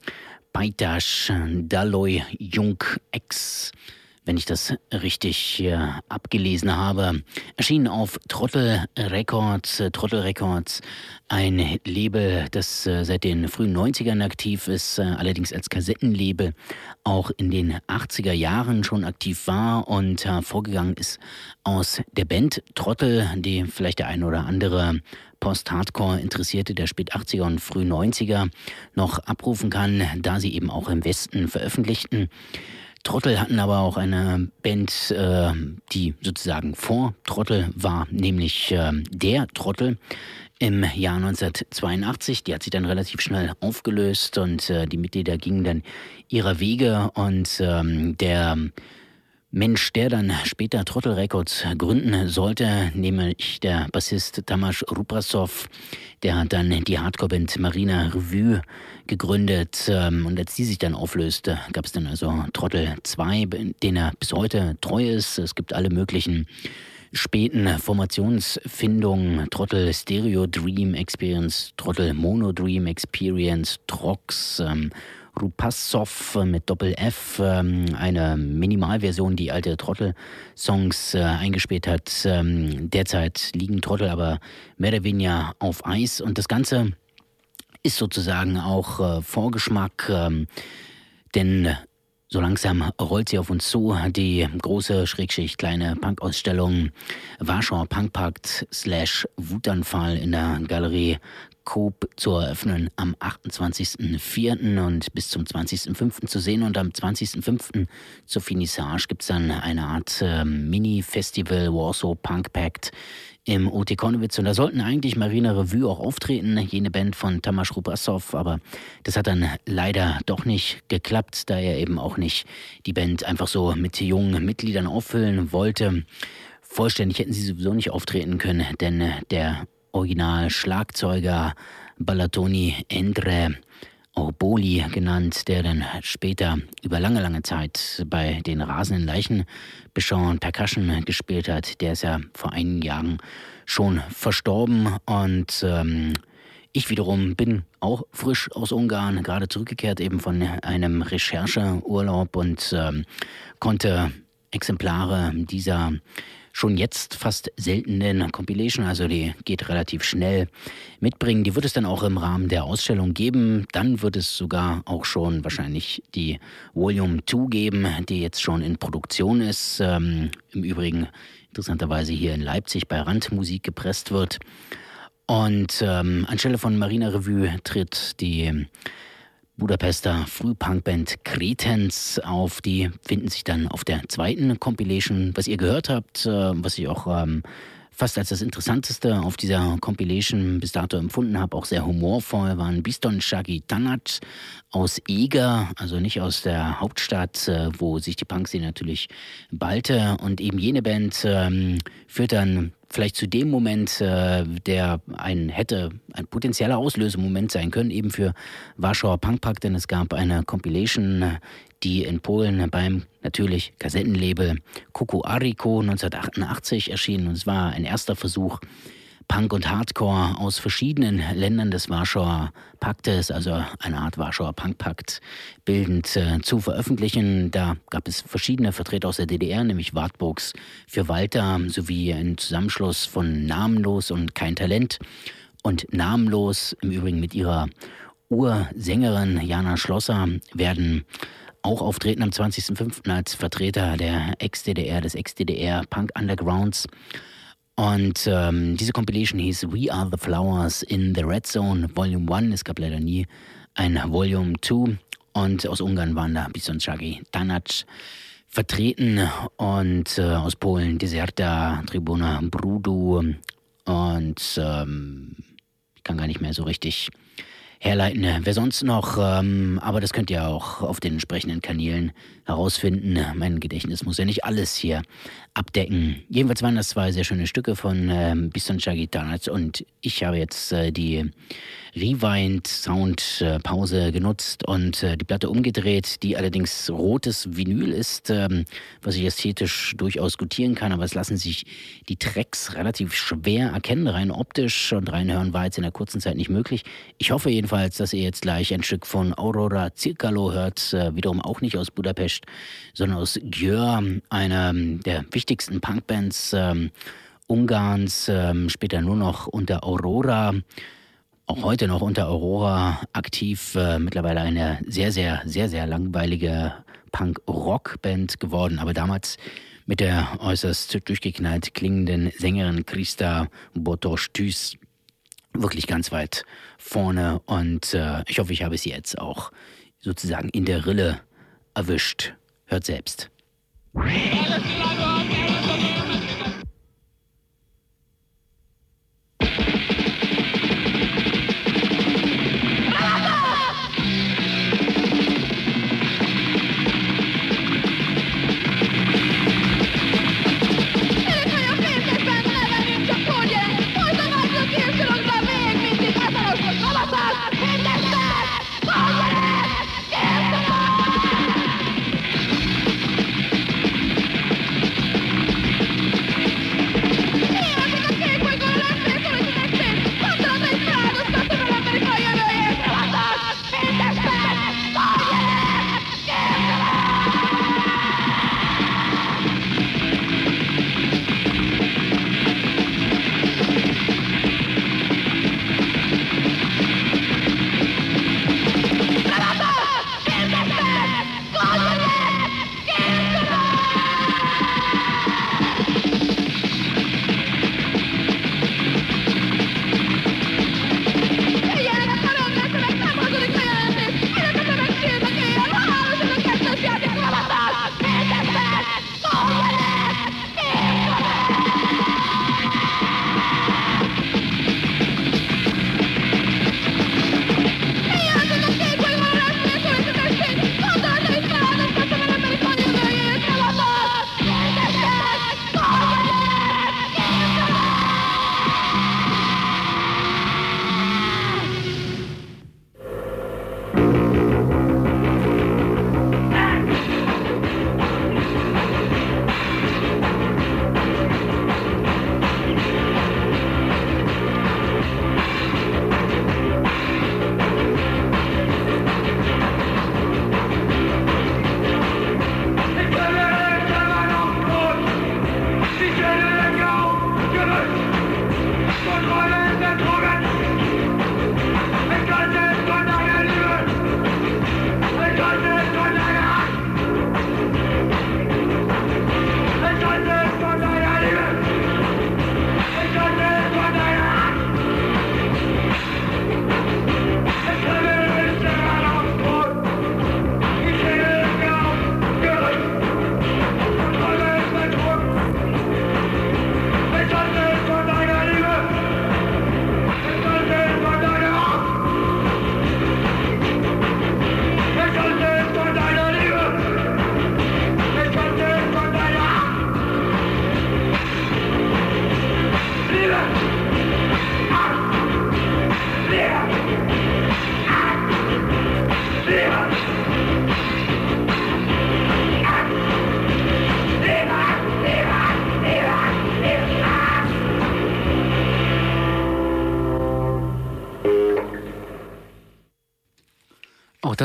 C: Pajtas Daloy Jung X. wenn ich das richtig äh, abgelesen habe. Erschienen auf Trottel Records. Äh, Trottel Records, ein Label, das äh, seit den frühen 90ern aktiv ist, äh, allerdings als Kassettenlabel auch in den 80er Jahren schon aktiv war und vorgegangen ist aus der Band Trottel, die vielleicht der ein oder andere Post-Hardcore-Interessierte der spät 80er und früh 90er noch abrufen kann, da sie eben auch im Westen veröffentlichten. Trottel hatten aber auch eine Band, äh, die sozusagen vor Trottel war, nämlich äh, der Trottel im Jahr 1982. Die hat sich dann relativ schnell aufgelöst und äh, die Mitglieder gingen dann ihrer Wege und ähm, der Mensch, der dann später Trottel Records gründen sollte, nämlich der Bassist Tamas Ruprasov, der hat dann die Hardcore-Band Marina Revue gegründet ähm, und als die sich dann auflöste, gab es dann also Trottel 2, den er bis heute treu ist. Es gibt alle möglichen späten Formationsfindungen, Trottel Stereo Dream Experience, Trottel Mono Dream Experience, Trox, ähm, Rupassow mit Doppel-F, ähm, eine Minimalversion, die alte Trottel-Songs äh, eingespielt hat. Ähm, derzeit liegen Trottel aber mehr oder weniger auf Eis und das Ganze ist sozusagen auch äh, Vorgeschmack, ähm, denn so langsam rollt sie auf uns zu, die große, schrägschicht kleine Punk-Ausstellung Warschauer Punkpakt slash Wutanfall in der Galerie Coop zu eröffnen am 28.04. und bis zum 20.05. zu sehen. Und am 20.05. zur Finissage gibt es dann eine Art äh, Mini-Festival Warsaw Punk Pact im OT Konowitz. Und da sollten eigentlich Marina Revue auch auftreten, jene Band von Tamas Rubasov. Aber das hat dann leider doch nicht geklappt, da er eben auch nicht die Band einfach so mit jungen Mitgliedern auffüllen wollte. Vollständig hätten sie sowieso nicht auftreten können, denn der Original-Schlagzeuger Balatoni Endre Orboli genannt, der dann später über lange, lange Zeit bei den rasenden Leichen Bichon Percussion gespielt hat. Der ist ja vor einigen Jahren schon verstorben und ähm, ich wiederum bin auch frisch aus Ungarn, gerade zurückgekehrt eben von einem Rechercheurlaub und ähm, konnte Exemplare dieser schon jetzt fast seltenen Compilation, also die geht relativ schnell mitbringen. Die wird es dann auch im Rahmen der Ausstellung geben. Dann wird es sogar auch schon wahrscheinlich die Volume 2 geben, die jetzt schon in Produktion ist. Ähm, Im Übrigen interessanterweise hier in Leipzig bei Randmusik gepresst wird. Und ähm, anstelle von Marina Revue tritt die Budapester Frühpunkband Kretens auf. Die finden sich dann auf der zweiten Compilation. Was ihr gehört habt, äh, was ich auch ähm, fast als das Interessanteste auf dieser Compilation bis dato empfunden habe, auch sehr humorvoll, waren Biston Shaggy Tanat aus Eger, also nicht aus der Hauptstadt, äh, wo sich die Punkszene natürlich ballte. Und eben jene Band ähm, führt dann vielleicht zu dem Moment, äh, der ein hätte ein potenzieller Auslösemoment sein können, eben für Warschauer Punkpack, denn es gab eine Compilation, die in Polen beim natürlich Kassettenlabel Kuku Ariko 1988 erschienen und es war ein erster Versuch, Punk und Hardcore aus verschiedenen Ländern des Warschauer Paktes, also eine Art Warschauer Punkpakt, bildend äh, zu veröffentlichen. Da gab es verschiedene Vertreter aus der DDR, nämlich Wartburgs für Walter sowie ein Zusammenschluss von Namenlos und Kein Talent. Und Namenlos, im Übrigen mit ihrer Ursängerin Jana Schlosser, werden auch auftreten am 20.05. als Vertreter der Ex-DDR, des Ex-DDR Punk Undergrounds. Und ähm, diese Compilation hieß We Are the Flowers in the Red Zone Volume 1. Es gab leider nie ein Volume 2. Und aus Ungarn waren da Bison Chagi Tanac vertreten und äh, aus Polen Deserta, Tribuna Brudu und ähm, ich kann gar nicht mehr so richtig herleiten, wer sonst noch, ähm, aber das könnt ihr auch auf den entsprechenden Kanälen herausfinden. Mein Gedächtnis muss ja nicht alles hier abdecken. Jedenfalls waren das zwei sehr schöne Stücke von ähm, Biston Chagitanat und ich habe jetzt äh, die Rewind-Sound-Pause genutzt und äh, die Platte umgedreht, die allerdings rotes Vinyl ist, ähm, was ich ästhetisch durchaus gutieren kann, aber es lassen sich die Tracks relativ schwer erkennen, rein optisch und reinhören war jetzt in der kurzen Zeit nicht möglich. Ich hoffe jedenfalls, dass ihr jetzt gleich ein Stück von Aurora Circalo hört, äh, wiederum auch nicht aus Budapest, sondern aus Győr, einer der wichtigsten Punkbands ähm, Ungarns, ähm, später nur noch unter Aurora auch heute noch unter Aurora aktiv, äh, mittlerweile eine sehr, sehr, sehr, sehr langweilige Punk-Rock-Band geworden, aber damals mit der äußerst durchgeknallt klingenden Sängerin Christa Botosch-Tüß wirklich ganz weit vorne und äh, ich hoffe, ich habe sie jetzt auch sozusagen in der Rille erwischt. Hört selbst.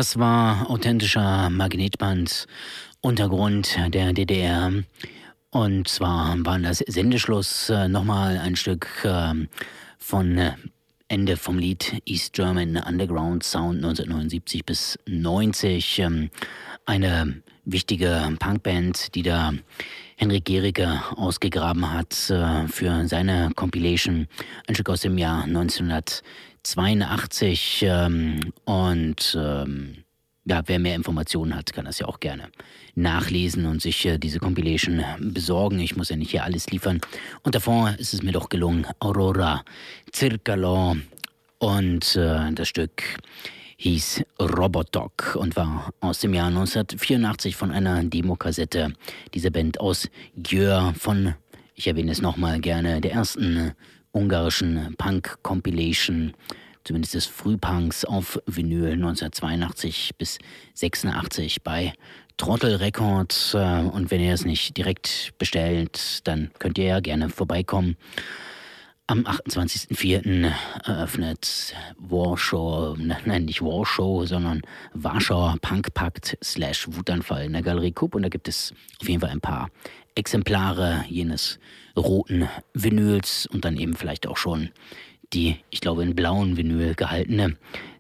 C: Das war authentischer Magnetband Untergrund der DDR. Und zwar war das Sendeschluss äh, nochmal ein Stück äh, von äh, Ende vom Lied East German Underground Sound 1979 bis 90. Ähm, eine wichtige Punkband, die da Henrik Gericke ausgegraben hat äh, für seine Compilation. Ein Stück aus dem Jahr 1900. 82 ähm, und ähm, ja, wer mehr Informationen hat, kann das ja auch gerne nachlesen und sich äh, diese Compilation besorgen. Ich muss ja nicht hier alles liefern. Und davor ist es mir doch gelungen, Aurora Circalo und äh, das Stück hieß Robotok und war aus dem Jahr 1984 von einer Demokassette dieser Band aus Gjör von, ich erwähne es nochmal gerne, der ersten ungarischen Punk-Compilation, zumindest des Frühpunks auf Vinyl 1982 bis 86 bei Trottel Records. Äh, und wenn ihr es nicht direkt bestellt, dann könnt ihr ja gerne vorbeikommen. Am 28.04. eröffnet Warschau, ne, nein, nicht Warschau, sondern Warschauer Punkpakt slash Wutanfall in der Galerie Kupp. Und da gibt es auf jeden Fall ein paar Exemplare jenes roten Vinyls und dann eben vielleicht auch schon die, ich glaube, in blauen Vinyl gehaltene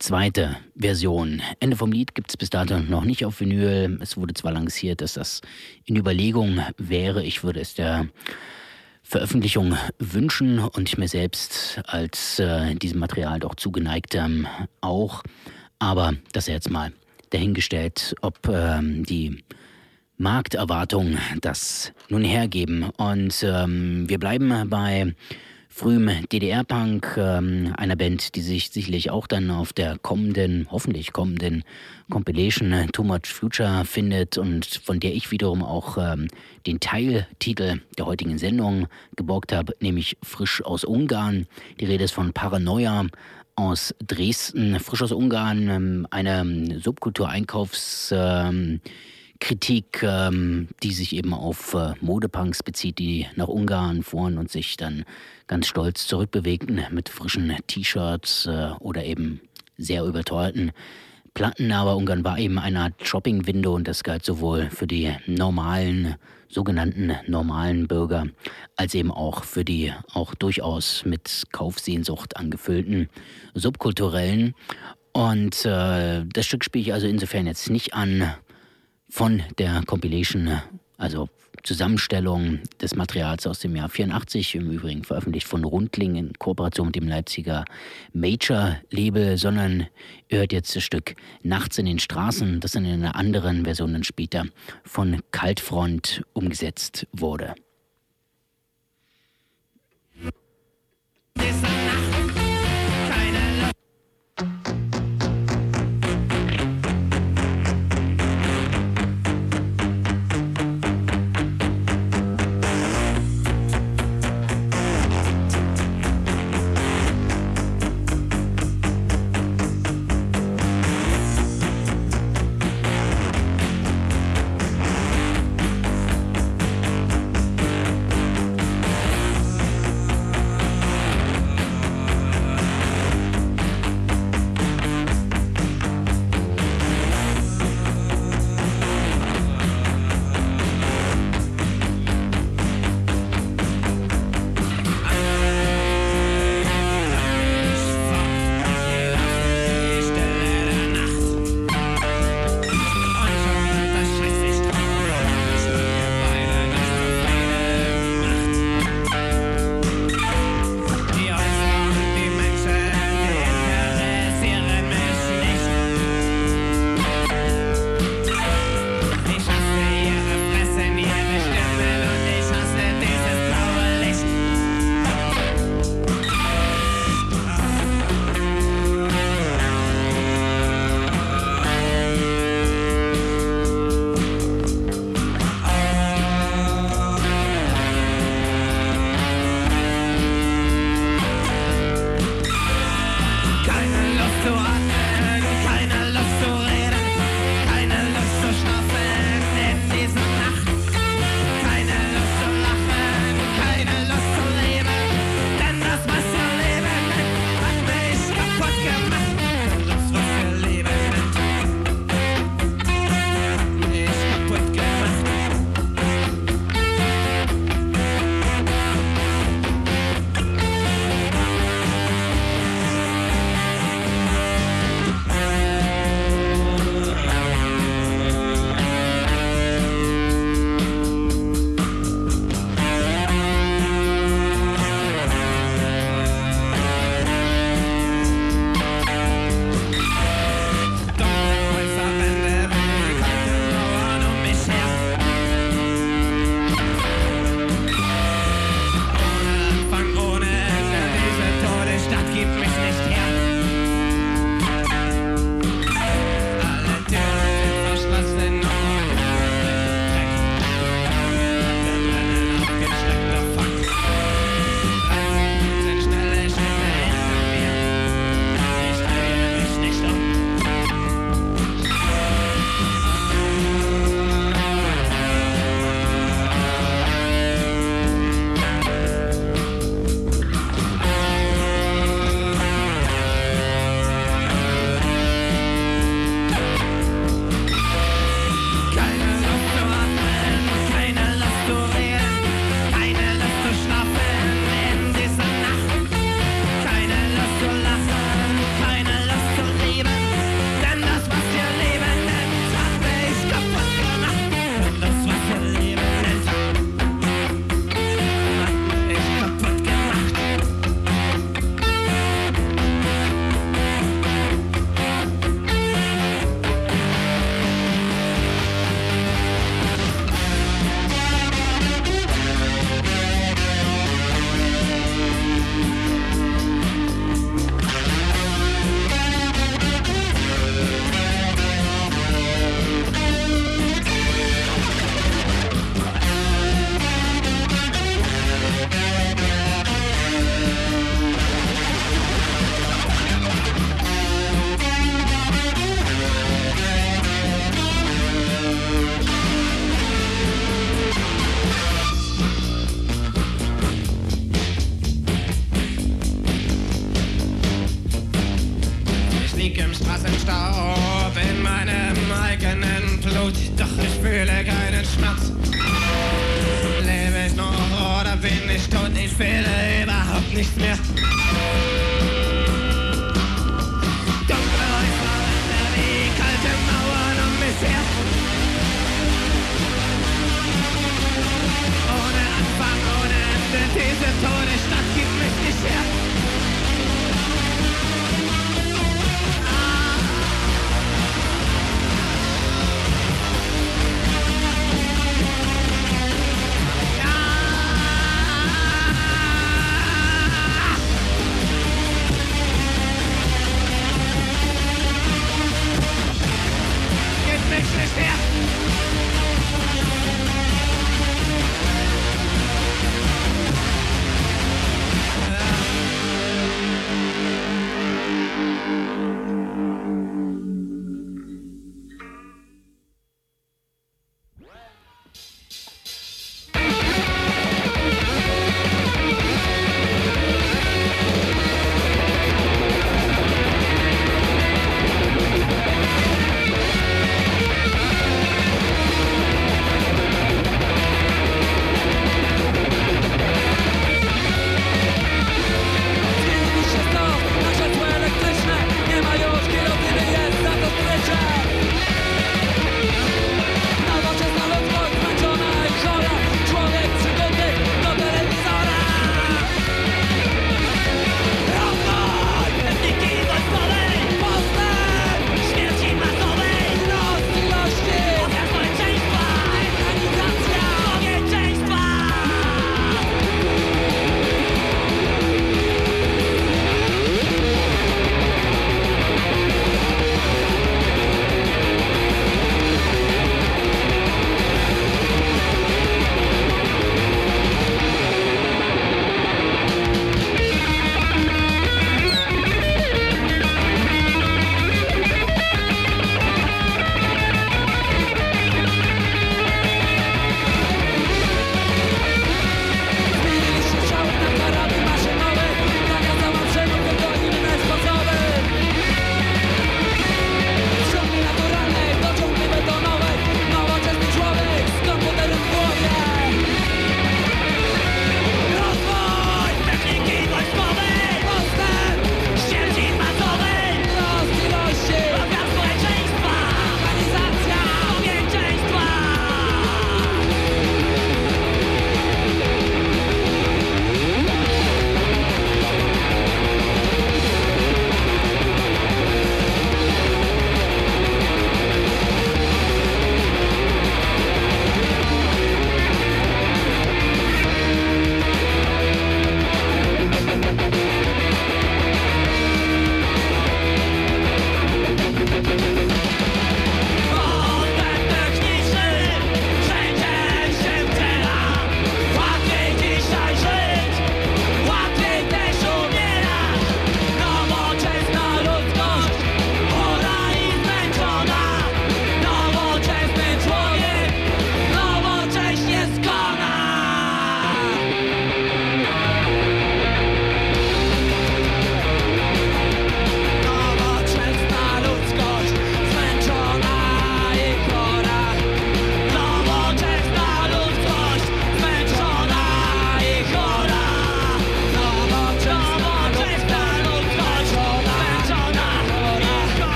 C: zweite Version. Ende vom Lied gibt es bis dato noch nicht auf Vinyl. Es wurde zwar lanciert, dass das in Überlegung wäre. Ich würde es der Veröffentlichung wünschen und ich mir selbst als äh, diesem Material doch zugeneigt ähm, auch. Aber das jetzt mal dahingestellt, ob ähm, die Markterwartungen das nun hergeben. Und ähm, wir bleiben bei frühem DDR-Punk, ähm, einer Band, die sich sicherlich auch dann auf der kommenden, hoffentlich kommenden Compilation äh, Too Much Future findet und von der ich wiederum auch ähm, den Teiltitel der heutigen Sendung geborgt habe, nämlich Frisch aus Ungarn. Die Rede ist von Paranoia aus Dresden, frisch aus Ungarn, ähm, eine Subkultureinkaufs- ähm, Kritik, ähm, die sich eben auf äh, Modepunks bezieht, die nach Ungarn fuhren und sich dann ganz stolz zurückbewegten mit frischen T-Shirts äh, oder eben sehr überteuerten Platten. Aber Ungarn war eben eine Art Shopping-Window und das galt sowohl für die normalen, sogenannten normalen Bürger, als eben auch für die auch durchaus mit Kaufsehnsucht angefüllten subkulturellen. Und äh, das Stück spiele ich also insofern jetzt nicht an, von der Compilation, also Zusammenstellung des Materials aus dem Jahr 84, im Übrigen veröffentlicht von Rundling in Kooperation mit dem Leipziger Major-Label, sondern ihr hört jetzt das Stück Nachts in den Straßen, das in einer anderen Version dann später von Kaltfront umgesetzt wurde.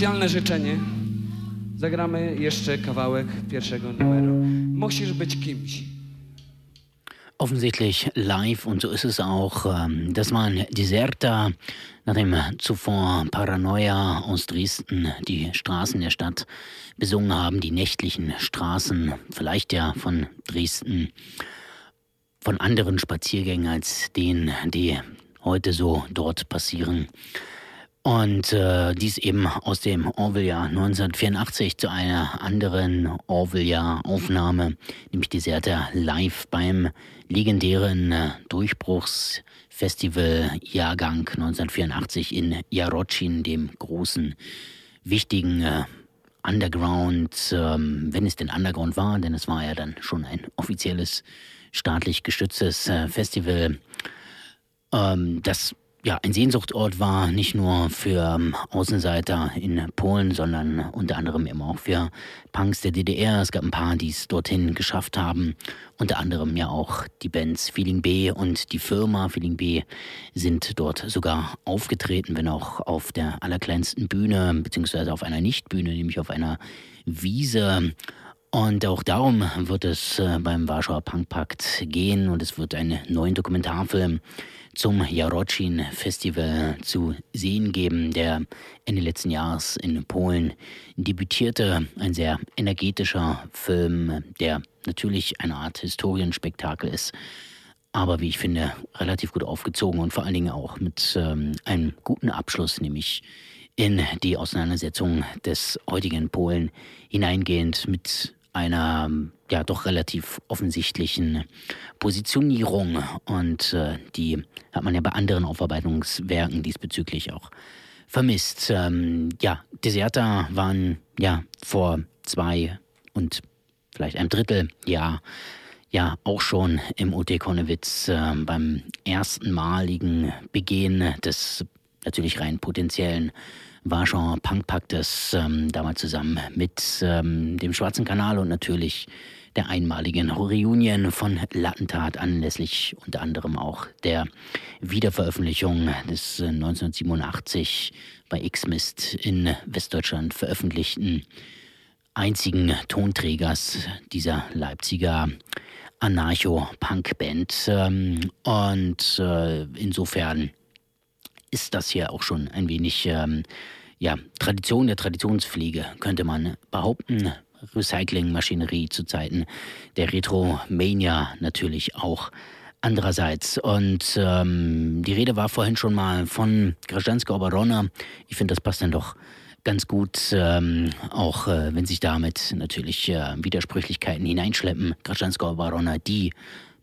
D: specjalne życzenie zagramy jeszcze kawałek pierwszego numeru. Musisz być kimś.
C: Offensichtlich live und so ist es auch. Ähm, das war ein Deserta, nachdem zuvor Paranoia aus Dresden die Straßen der Stadt besungen haben, die nächtlichen Straßen, vielleicht ja von Dresden, von anderen Spaziergängen als denen, die heute so dort passieren. Und äh, dies eben aus dem Orwell-Jahr 1984 zu einer anderen Orwell-Jahr-Aufnahme, nämlich Deserter live beim legendären äh, Durchbruchsfestival-Jahrgang 1984 in Jarocin, dem großen, wichtigen äh, Underground, ähm, wenn es denn Underground war, denn es war ja dann schon ein offizielles staatlich gestütztes äh, Festival, ähm, das ja, ein Sehnsuchtort war, nicht nur für ähm, Außenseiter in Polen, sondern unter anderem eben auch für Punks der DDR. Es gab ein paar, die es dorthin geschafft haben. Unter anderem ja auch die Bands Feeling B und die Firma Feeling B sind dort sogar aufgetreten, wenn auch auf der allerkleinsten Bühne, beziehungsweise auf einer Nichtbühne, nämlich auf einer Wiese. Und auch darum wird es äh, beim Warschauer Punkpakt gehen und es wird einen neuen Dokumentarfilm zum Jarocin Festival zu sehen geben, der Ende letzten Jahres in Polen debütierte. Ein sehr energetischer Film, der natürlich eine Art Historienspektakel ist, aber wie ich finde, relativ gut aufgezogen und vor allen Dingen auch mit ähm, einem guten Abschluss, nämlich in die Auseinandersetzung des heutigen Polen hineingehend mit einer ja doch relativ offensichtlichen Positionierung und äh, die hat man ja bei anderen Aufarbeitungswerken diesbezüglich auch vermisst. Ähm, ja, Deserter waren ja vor zwei und vielleicht einem Drittel Jahr ja auch schon im UT Konnewitz äh, beim ersten maligen Begehen des natürlich rein potenziellen Warschauer Punkpaktes, ähm, damals zusammen mit ähm, dem Schwarzen Kanal und natürlich der einmaligen Reunion von Lattentat anlässlich unter anderem auch der Wiederveröffentlichung des 1987 äh, bei X-Mist in Westdeutschland veröffentlichten einzigen Tonträgers dieser Leipziger Anarcho-Punk-Band. Ähm, und äh, insofern ist das hier auch schon ein wenig ähm, ja, Tradition der Traditionspflege, könnte man behaupten. Recyclingmaschinerie zu Zeiten der Retromania natürlich auch andererseits. Und ähm, die Rede war vorhin schon mal von Grażanska Obarona. Ich finde, das passt dann doch ganz gut, ähm, auch äh, wenn sich damit natürlich äh, Widersprüchlichkeiten hineinschleppen. Grażanska Obarona, die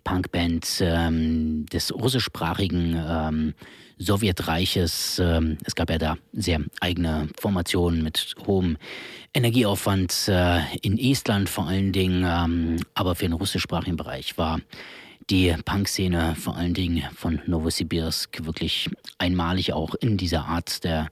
C: Punkband ähm, des russischsprachigen ähm, Sowjetreiches. Ähm, es gab ja da sehr eigene Formationen mit hohem Energieaufwand äh, in Estland vor allen Dingen, ähm, aber für den russischsprachigen Bereich war die Punkszene vor allen Dingen von Novosibirsk wirklich einmalig auch in dieser Art der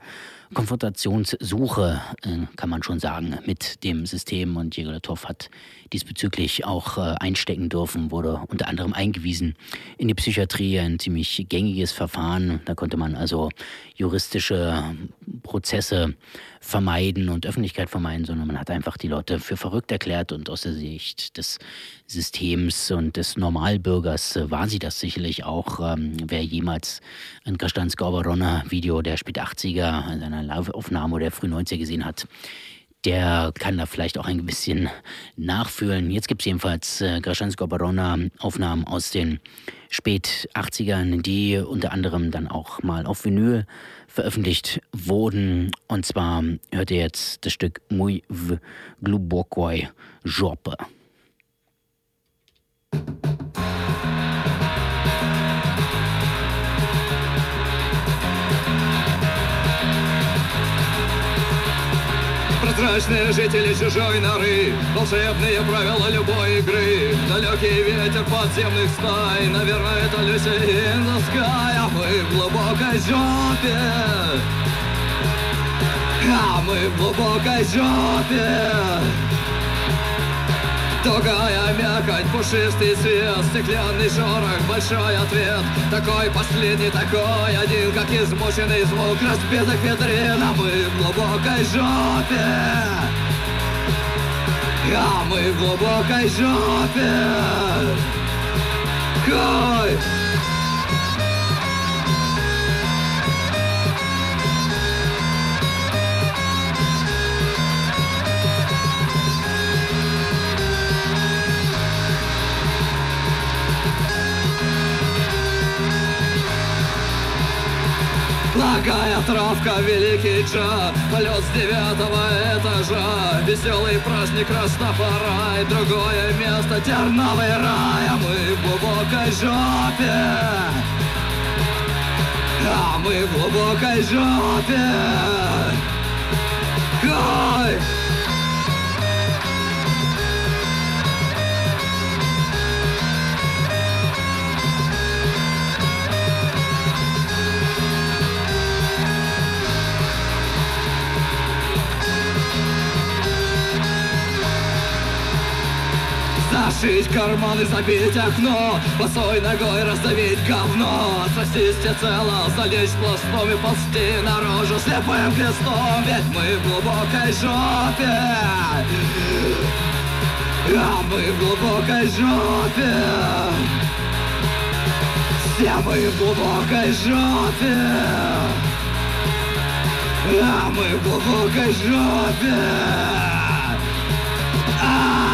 C: Konfrontationssuche, äh, kann man schon sagen, mit dem System. Und Jegolatov hat diesbezüglich auch äh, einstecken dürfen, wurde unter anderem eingewiesen in die Psychiatrie, ein ziemlich gängiges Verfahren. Da konnte man also juristische Prozesse vermeiden und Öffentlichkeit vermeiden, sondern man hat einfach die Leute für verrückt erklärt und aus der Sicht des Systems und des Normalbürgers äh, war sie das sicherlich auch. Ähm, wer jemals ein Kastanska Oberona Video der Spät 80er, in einer Live-Aufnahme oder der Früh 90er gesehen hat, der kann da vielleicht auch ein bisschen nachfühlen. Jetzt gibt es jedenfalls äh, Graschansko Barona Aufnahmen aus den spät 80ern, die unter anderem dann auch mal auf Vinyl veröffentlicht wurden. Und zwar hört ihr jetzt das Stück Muy v glubokoj Jope.
F: Прозрачные жители чужой норы Волшебные правила любой игры. Далекий ветер подземных стай Наверное, это sky А мы в глубокой жопе. А мы в глубокой жопе Тугая мякоть, пушистый цвет Стеклянный шорох, большой ответ. Такой последний, такой один Как измученный звук разбитых витрин А мы в глубокой жопе. А мы в глубокой жопе. Ой! Дорогая травка, великий джа Полет с девятого этажа Веселый праздник Растафарай Другое место терновый рай А мы в глубокой жопе А мы в глубокой жопе Ой! Зашить карманы, забить окно Босой ногой раздавить говно. Сосисть цело, залечь пластом и ползти наружу Слепым крестом, ведь мы в глубокой жопе. А мы в глубокой жопе. Все мы в глубокой жопе. А мы в глубокой жопе. А!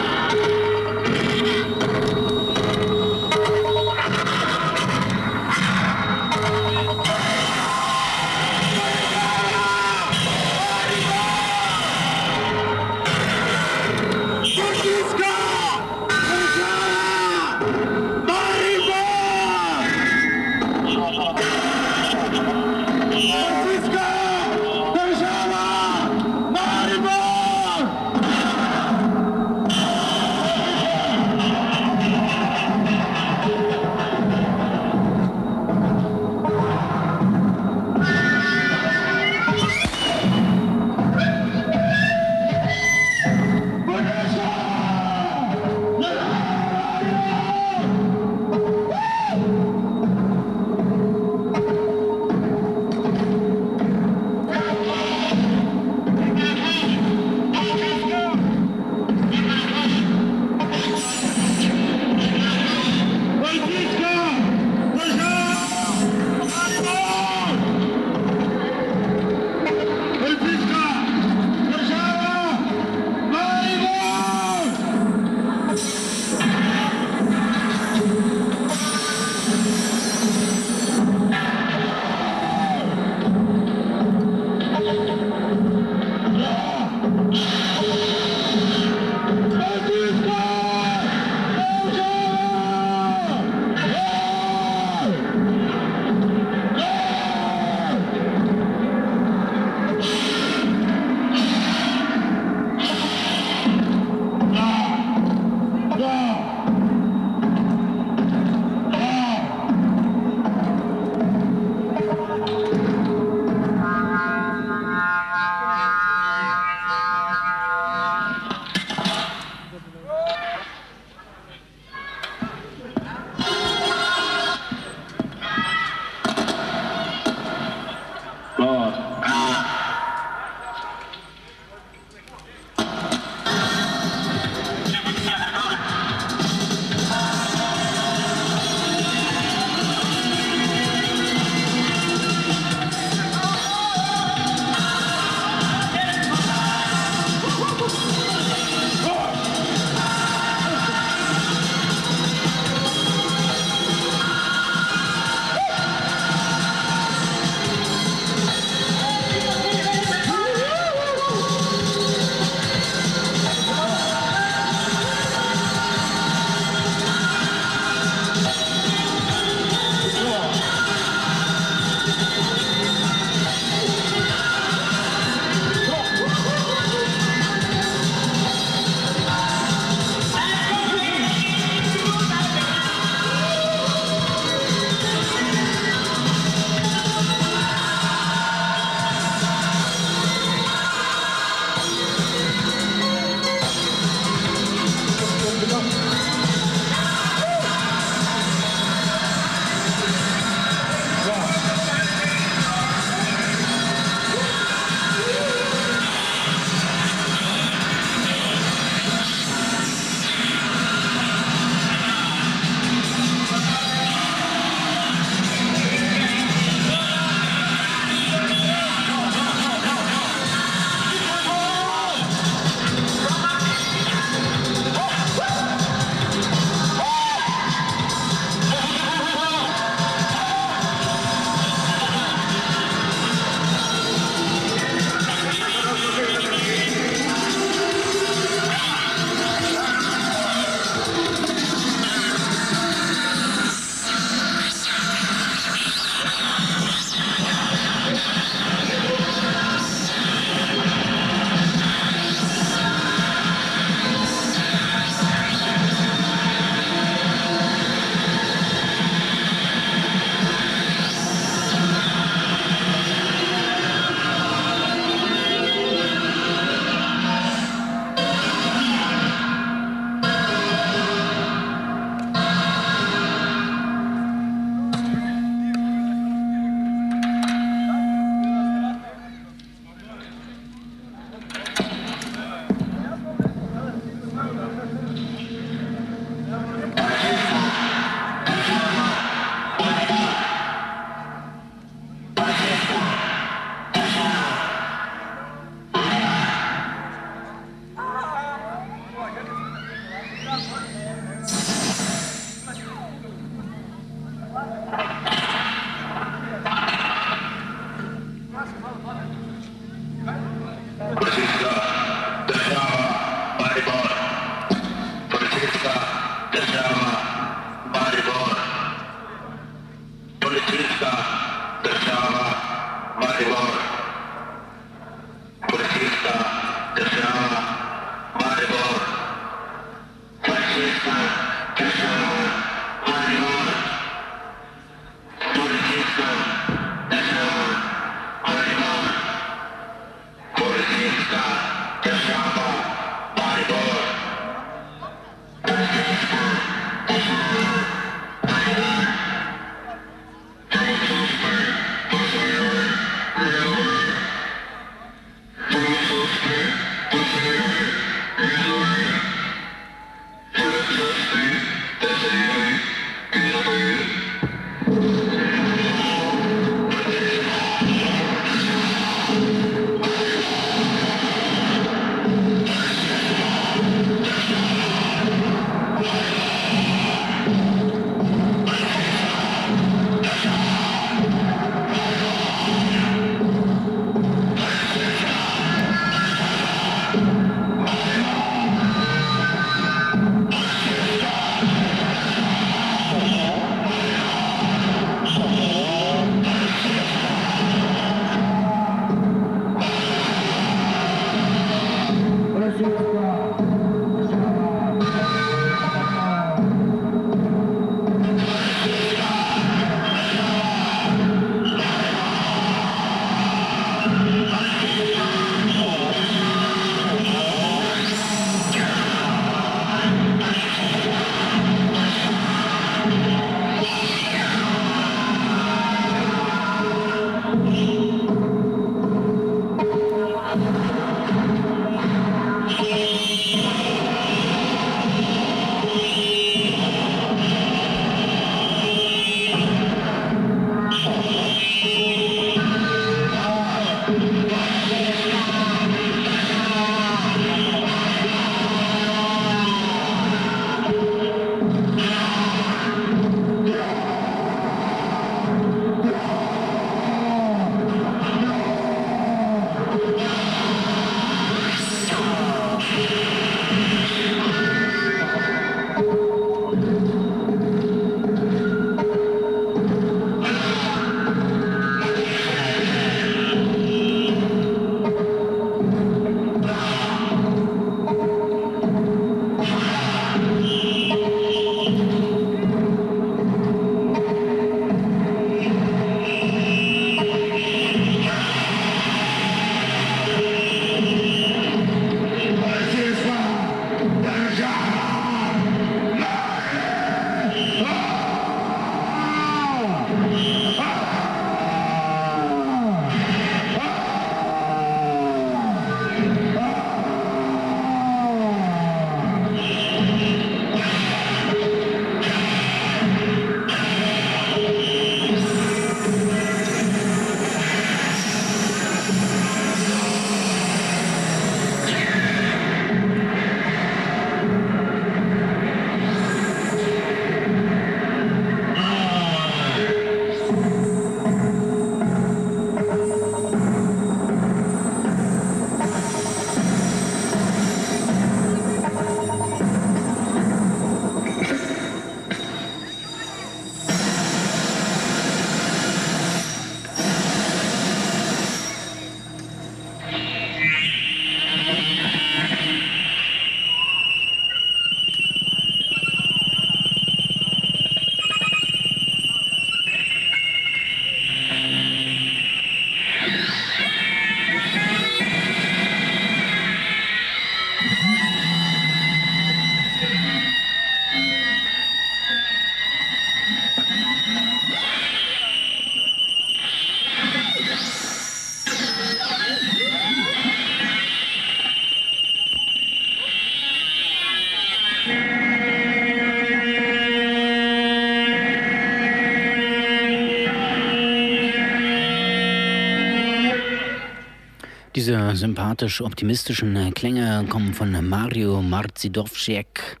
C: Diese sympathisch optimistischen Klänge kommen von Mario Marzidowczyk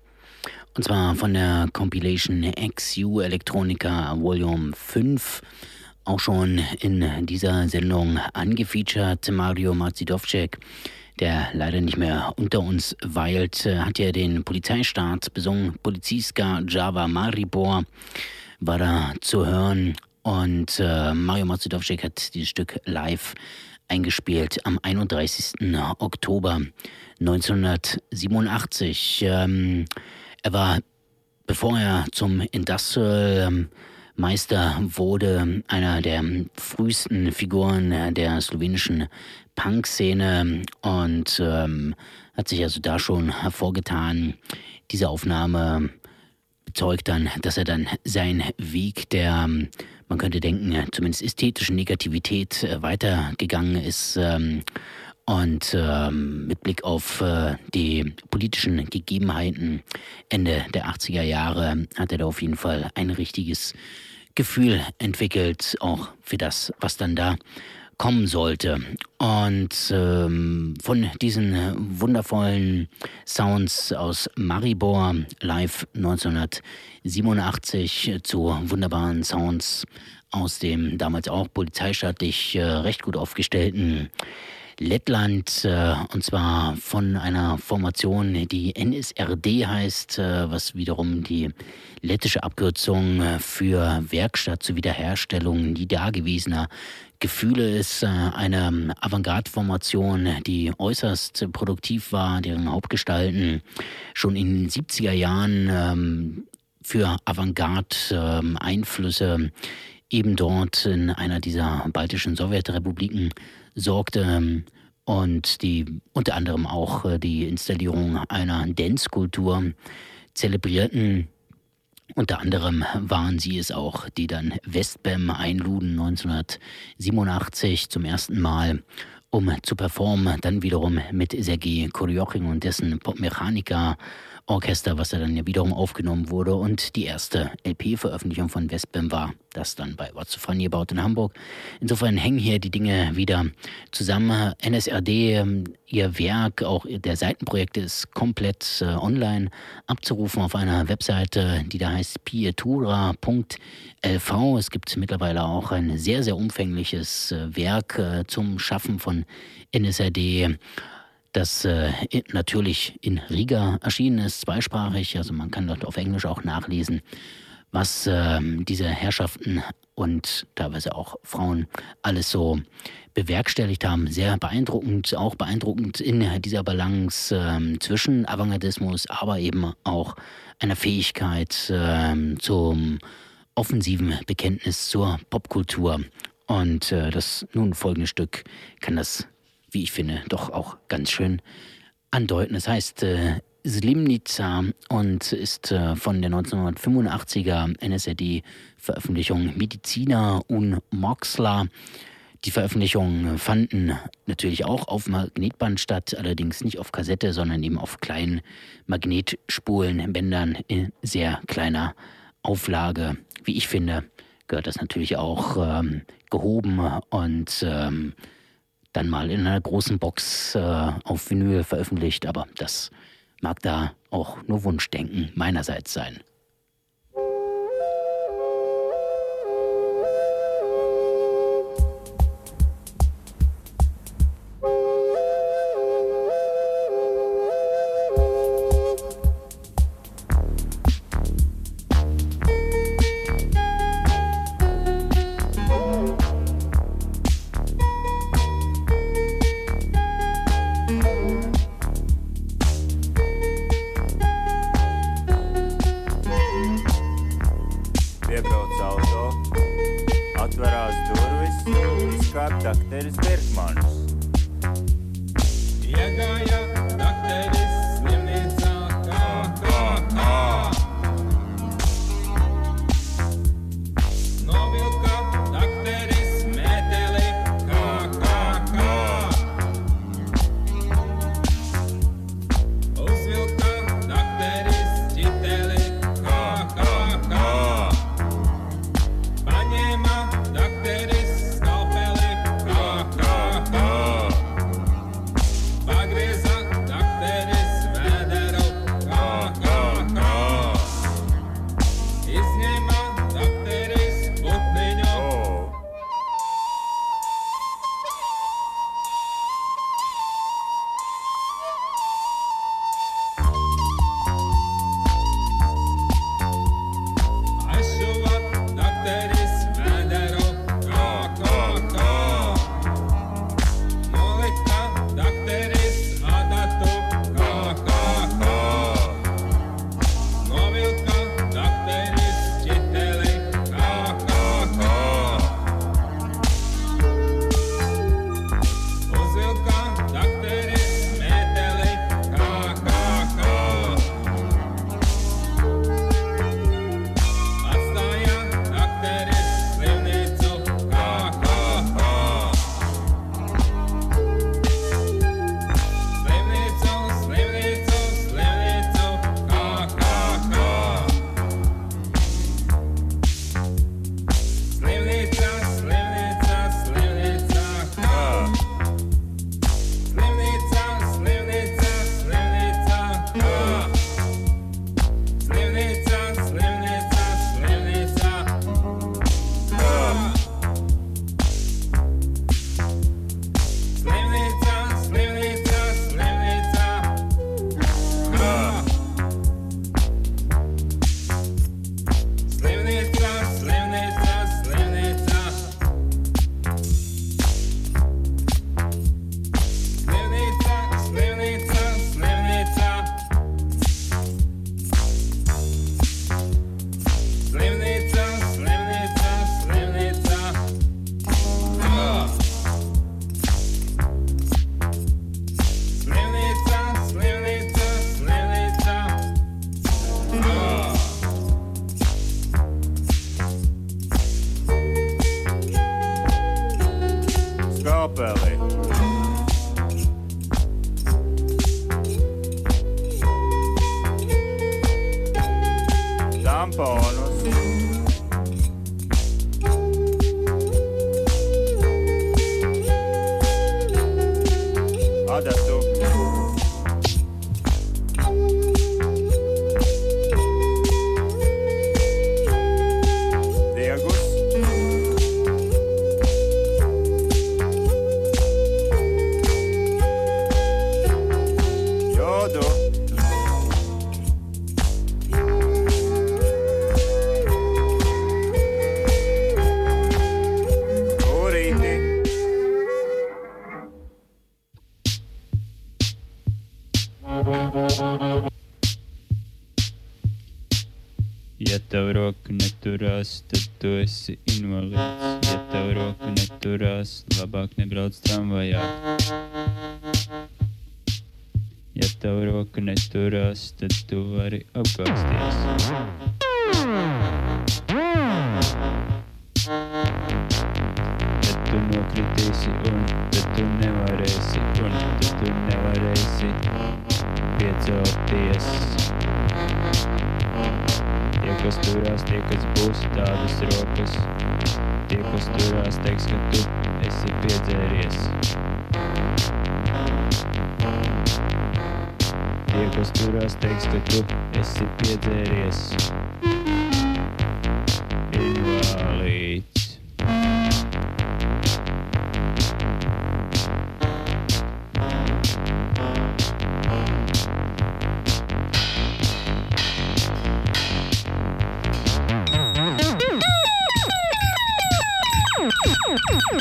C: und zwar von der Compilation XU Electronica Volume 5. Auch schon in dieser Sendung angefeatured Mario Marzidowczyk, der leider nicht mehr unter uns weilt, hat ja den Polizeistaat besungen. Poliziska Java Maribor war da zu hören und äh, Mario Marzidowczyk hat dieses Stück live eingespielt am 31. Oktober 1987. Ähm, er war, bevor er zum Industrial Meister wurde, einer der frühesten Figuren der slowenischen Punk-Szene und ähm, hat sich also da schon hervorgetan. Diese Aufnahme bezeugt dann, dass er dann seinen Weg der man könnte denken, zumindest ästhetischen Negativität äh, weitergegangen ist. Ähm, und ähm, mit Blick auf äh, die politischen Gegebenheiten Ende der 80er Jahre hat er da auf jeden Fall ein richtiges Gefühl entwickelt, auch für das, was dann da kommen sollte. Und ähm, von diesen wundervollen Sounds aus Maribor live 1987 zu wunderbaren Sounds aus dem damals auch polizeistaatlich äh, recht gut aufgestellten Lettland äh, und zwar von einer Formation, die NSRD heißt, äh, was wiederum die lettische Abkürzung äh, für Werkstatt zur Wiederherstellung nie dagewesener Gefühle ist äh, eine Avantgarde-Formation, die äußerst produktiv war, deren Hauptgestalten schon in den 70er Jahren ähm, für Avantgarde-Einflüsse ähm, eben dort in einer dieser baltischen Sowjetrepubliken sorgte und die unter anderem auch äh, die Installierung einer Dance-Kultur zelebrierten. Unter anderem waren sie es auch, die dann Westbam einluden 1987 zum ersten Mal, um zu performen. Dann wiederum mit Sergei Koryokin und dessen Popmechanika Orchester, was dann ja wiederum aufgenommen wurde. Und die erste LP-Veröffentlichung von Westbam war das dann bei What's Funny About in Hamburg. Insofern hängen hier die Dinge wieder zusammen. NSRD, ähm, ihr Werk, auch der Seitenprojekte ist komplett äh, online abzurufen auf einer Webseite, die da heißt pietura.lv. Es gibt mittlerweile auch ein sehr, sehr umfängliches äh, Werk äh, zum Schaffen von NSRD das äh, natürlich in Riga erschienen ist, zweisprachig. Also man kann dort auf Englisch auch nachlesen, was äh, diese Herrschaften und teilweise auch Frauen alles so bewerkstelligt haben. Sehr beeindruckend, auch beeindruckend in dieser Balance äh, zwischen Avantgardismus, aber eben auch einer Fähigkeit äh, zum offensiven Bekenntnis zur Popkultur. Und äh, das nun folgende Stück kann das wie ich finde, doch auch ganz schön andeuten. Das heißt äh, Slimnica und ist äh, von der 1985er NSRD-Veröffentlichung Mediziner und Moxler. Die Veröffentlichungen fanden natürlich auch auf Magnetband statt, allerdings nicht auf Kassette, sondern eben auf kleinen Magnetspulenbändern in sehr kleiner Auflage. Wie ich finde, gehört das natürlich auch ähm, gehoben und ähm, dann mal in einer großen Box äh, auf Vinyl veröffentlicht, aber das mag da auch nur Wunschdenken meinerseits sein.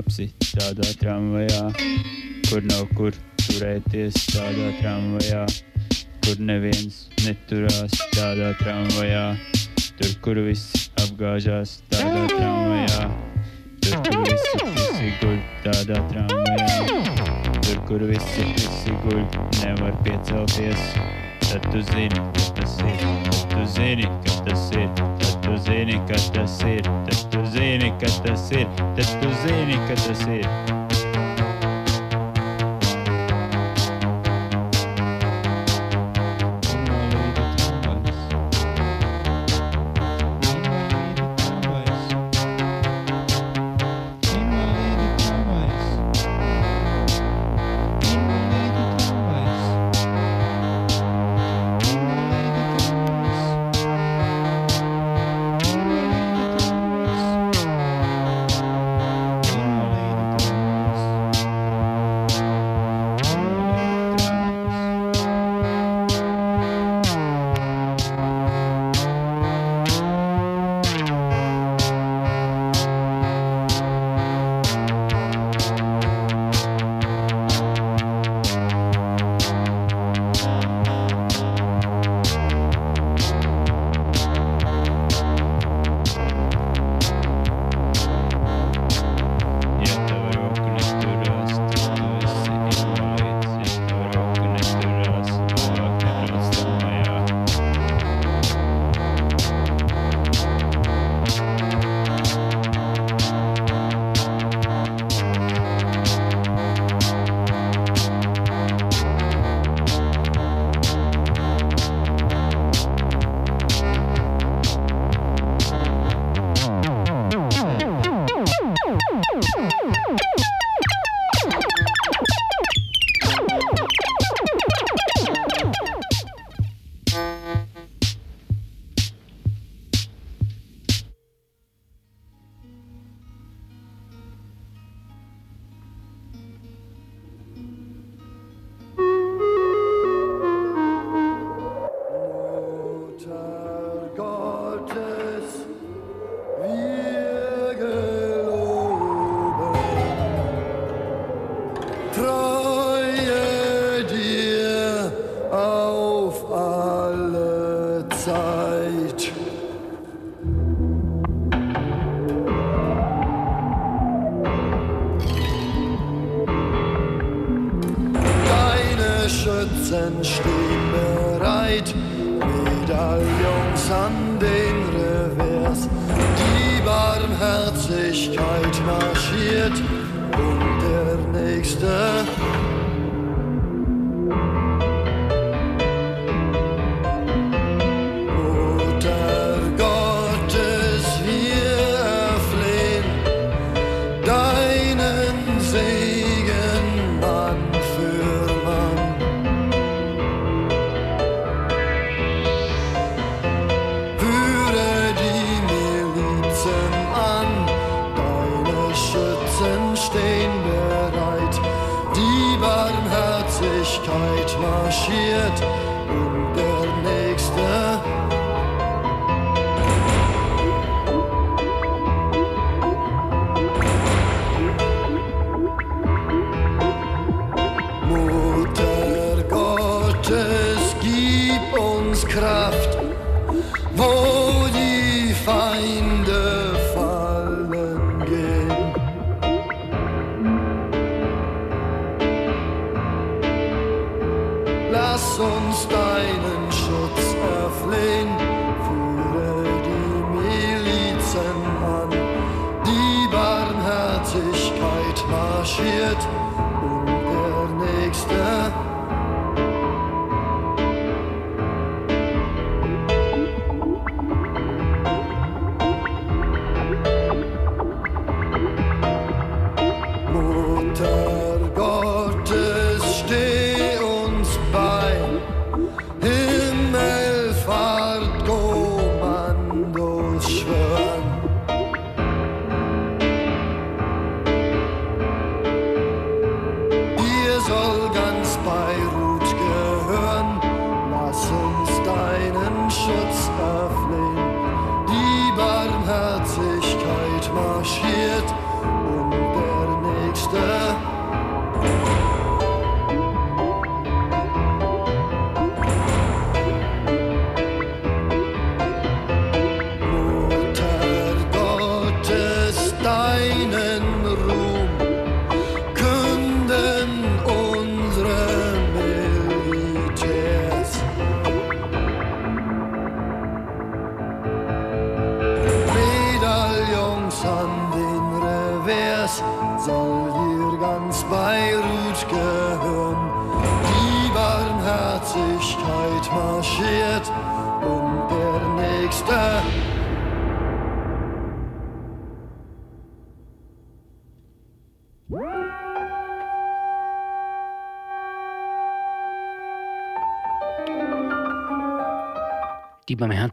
G: kāpsi tādā tramvajā, kur nav kur turēties tādā tramvajā, kur neviens neturās tādā tramvajā, tur, kur viss apgāžās tādā tramvajā, tur, kur visi visi guļ tādā tramvajā, tur, kur visi visi guļ nevar piecelties.
H: Tatuzinho, Tatuzinho, Tatuzinho, Tatuzinho, Tatuzinho, Tatuzinho, Tatuzinho, Tatuzinho, Tatuzinho, Tatuzinho,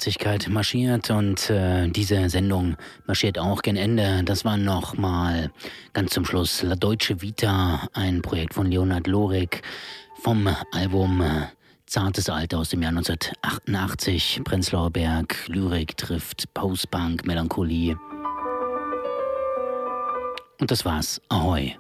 H: Barmherzigkeit marschiert und
C: äh, diese Sendung marschiert auch gen Ende. Das war nochmal ganz zum Schluss La Deutsche Vita, ein Projekt von Leonard Lorik vom Album äh, Zartes Alter aus dem Jahr 1988. Prenzlauer Berg, Lyrik trifft Postbank, Melancholie. Und das war's. Ahoi.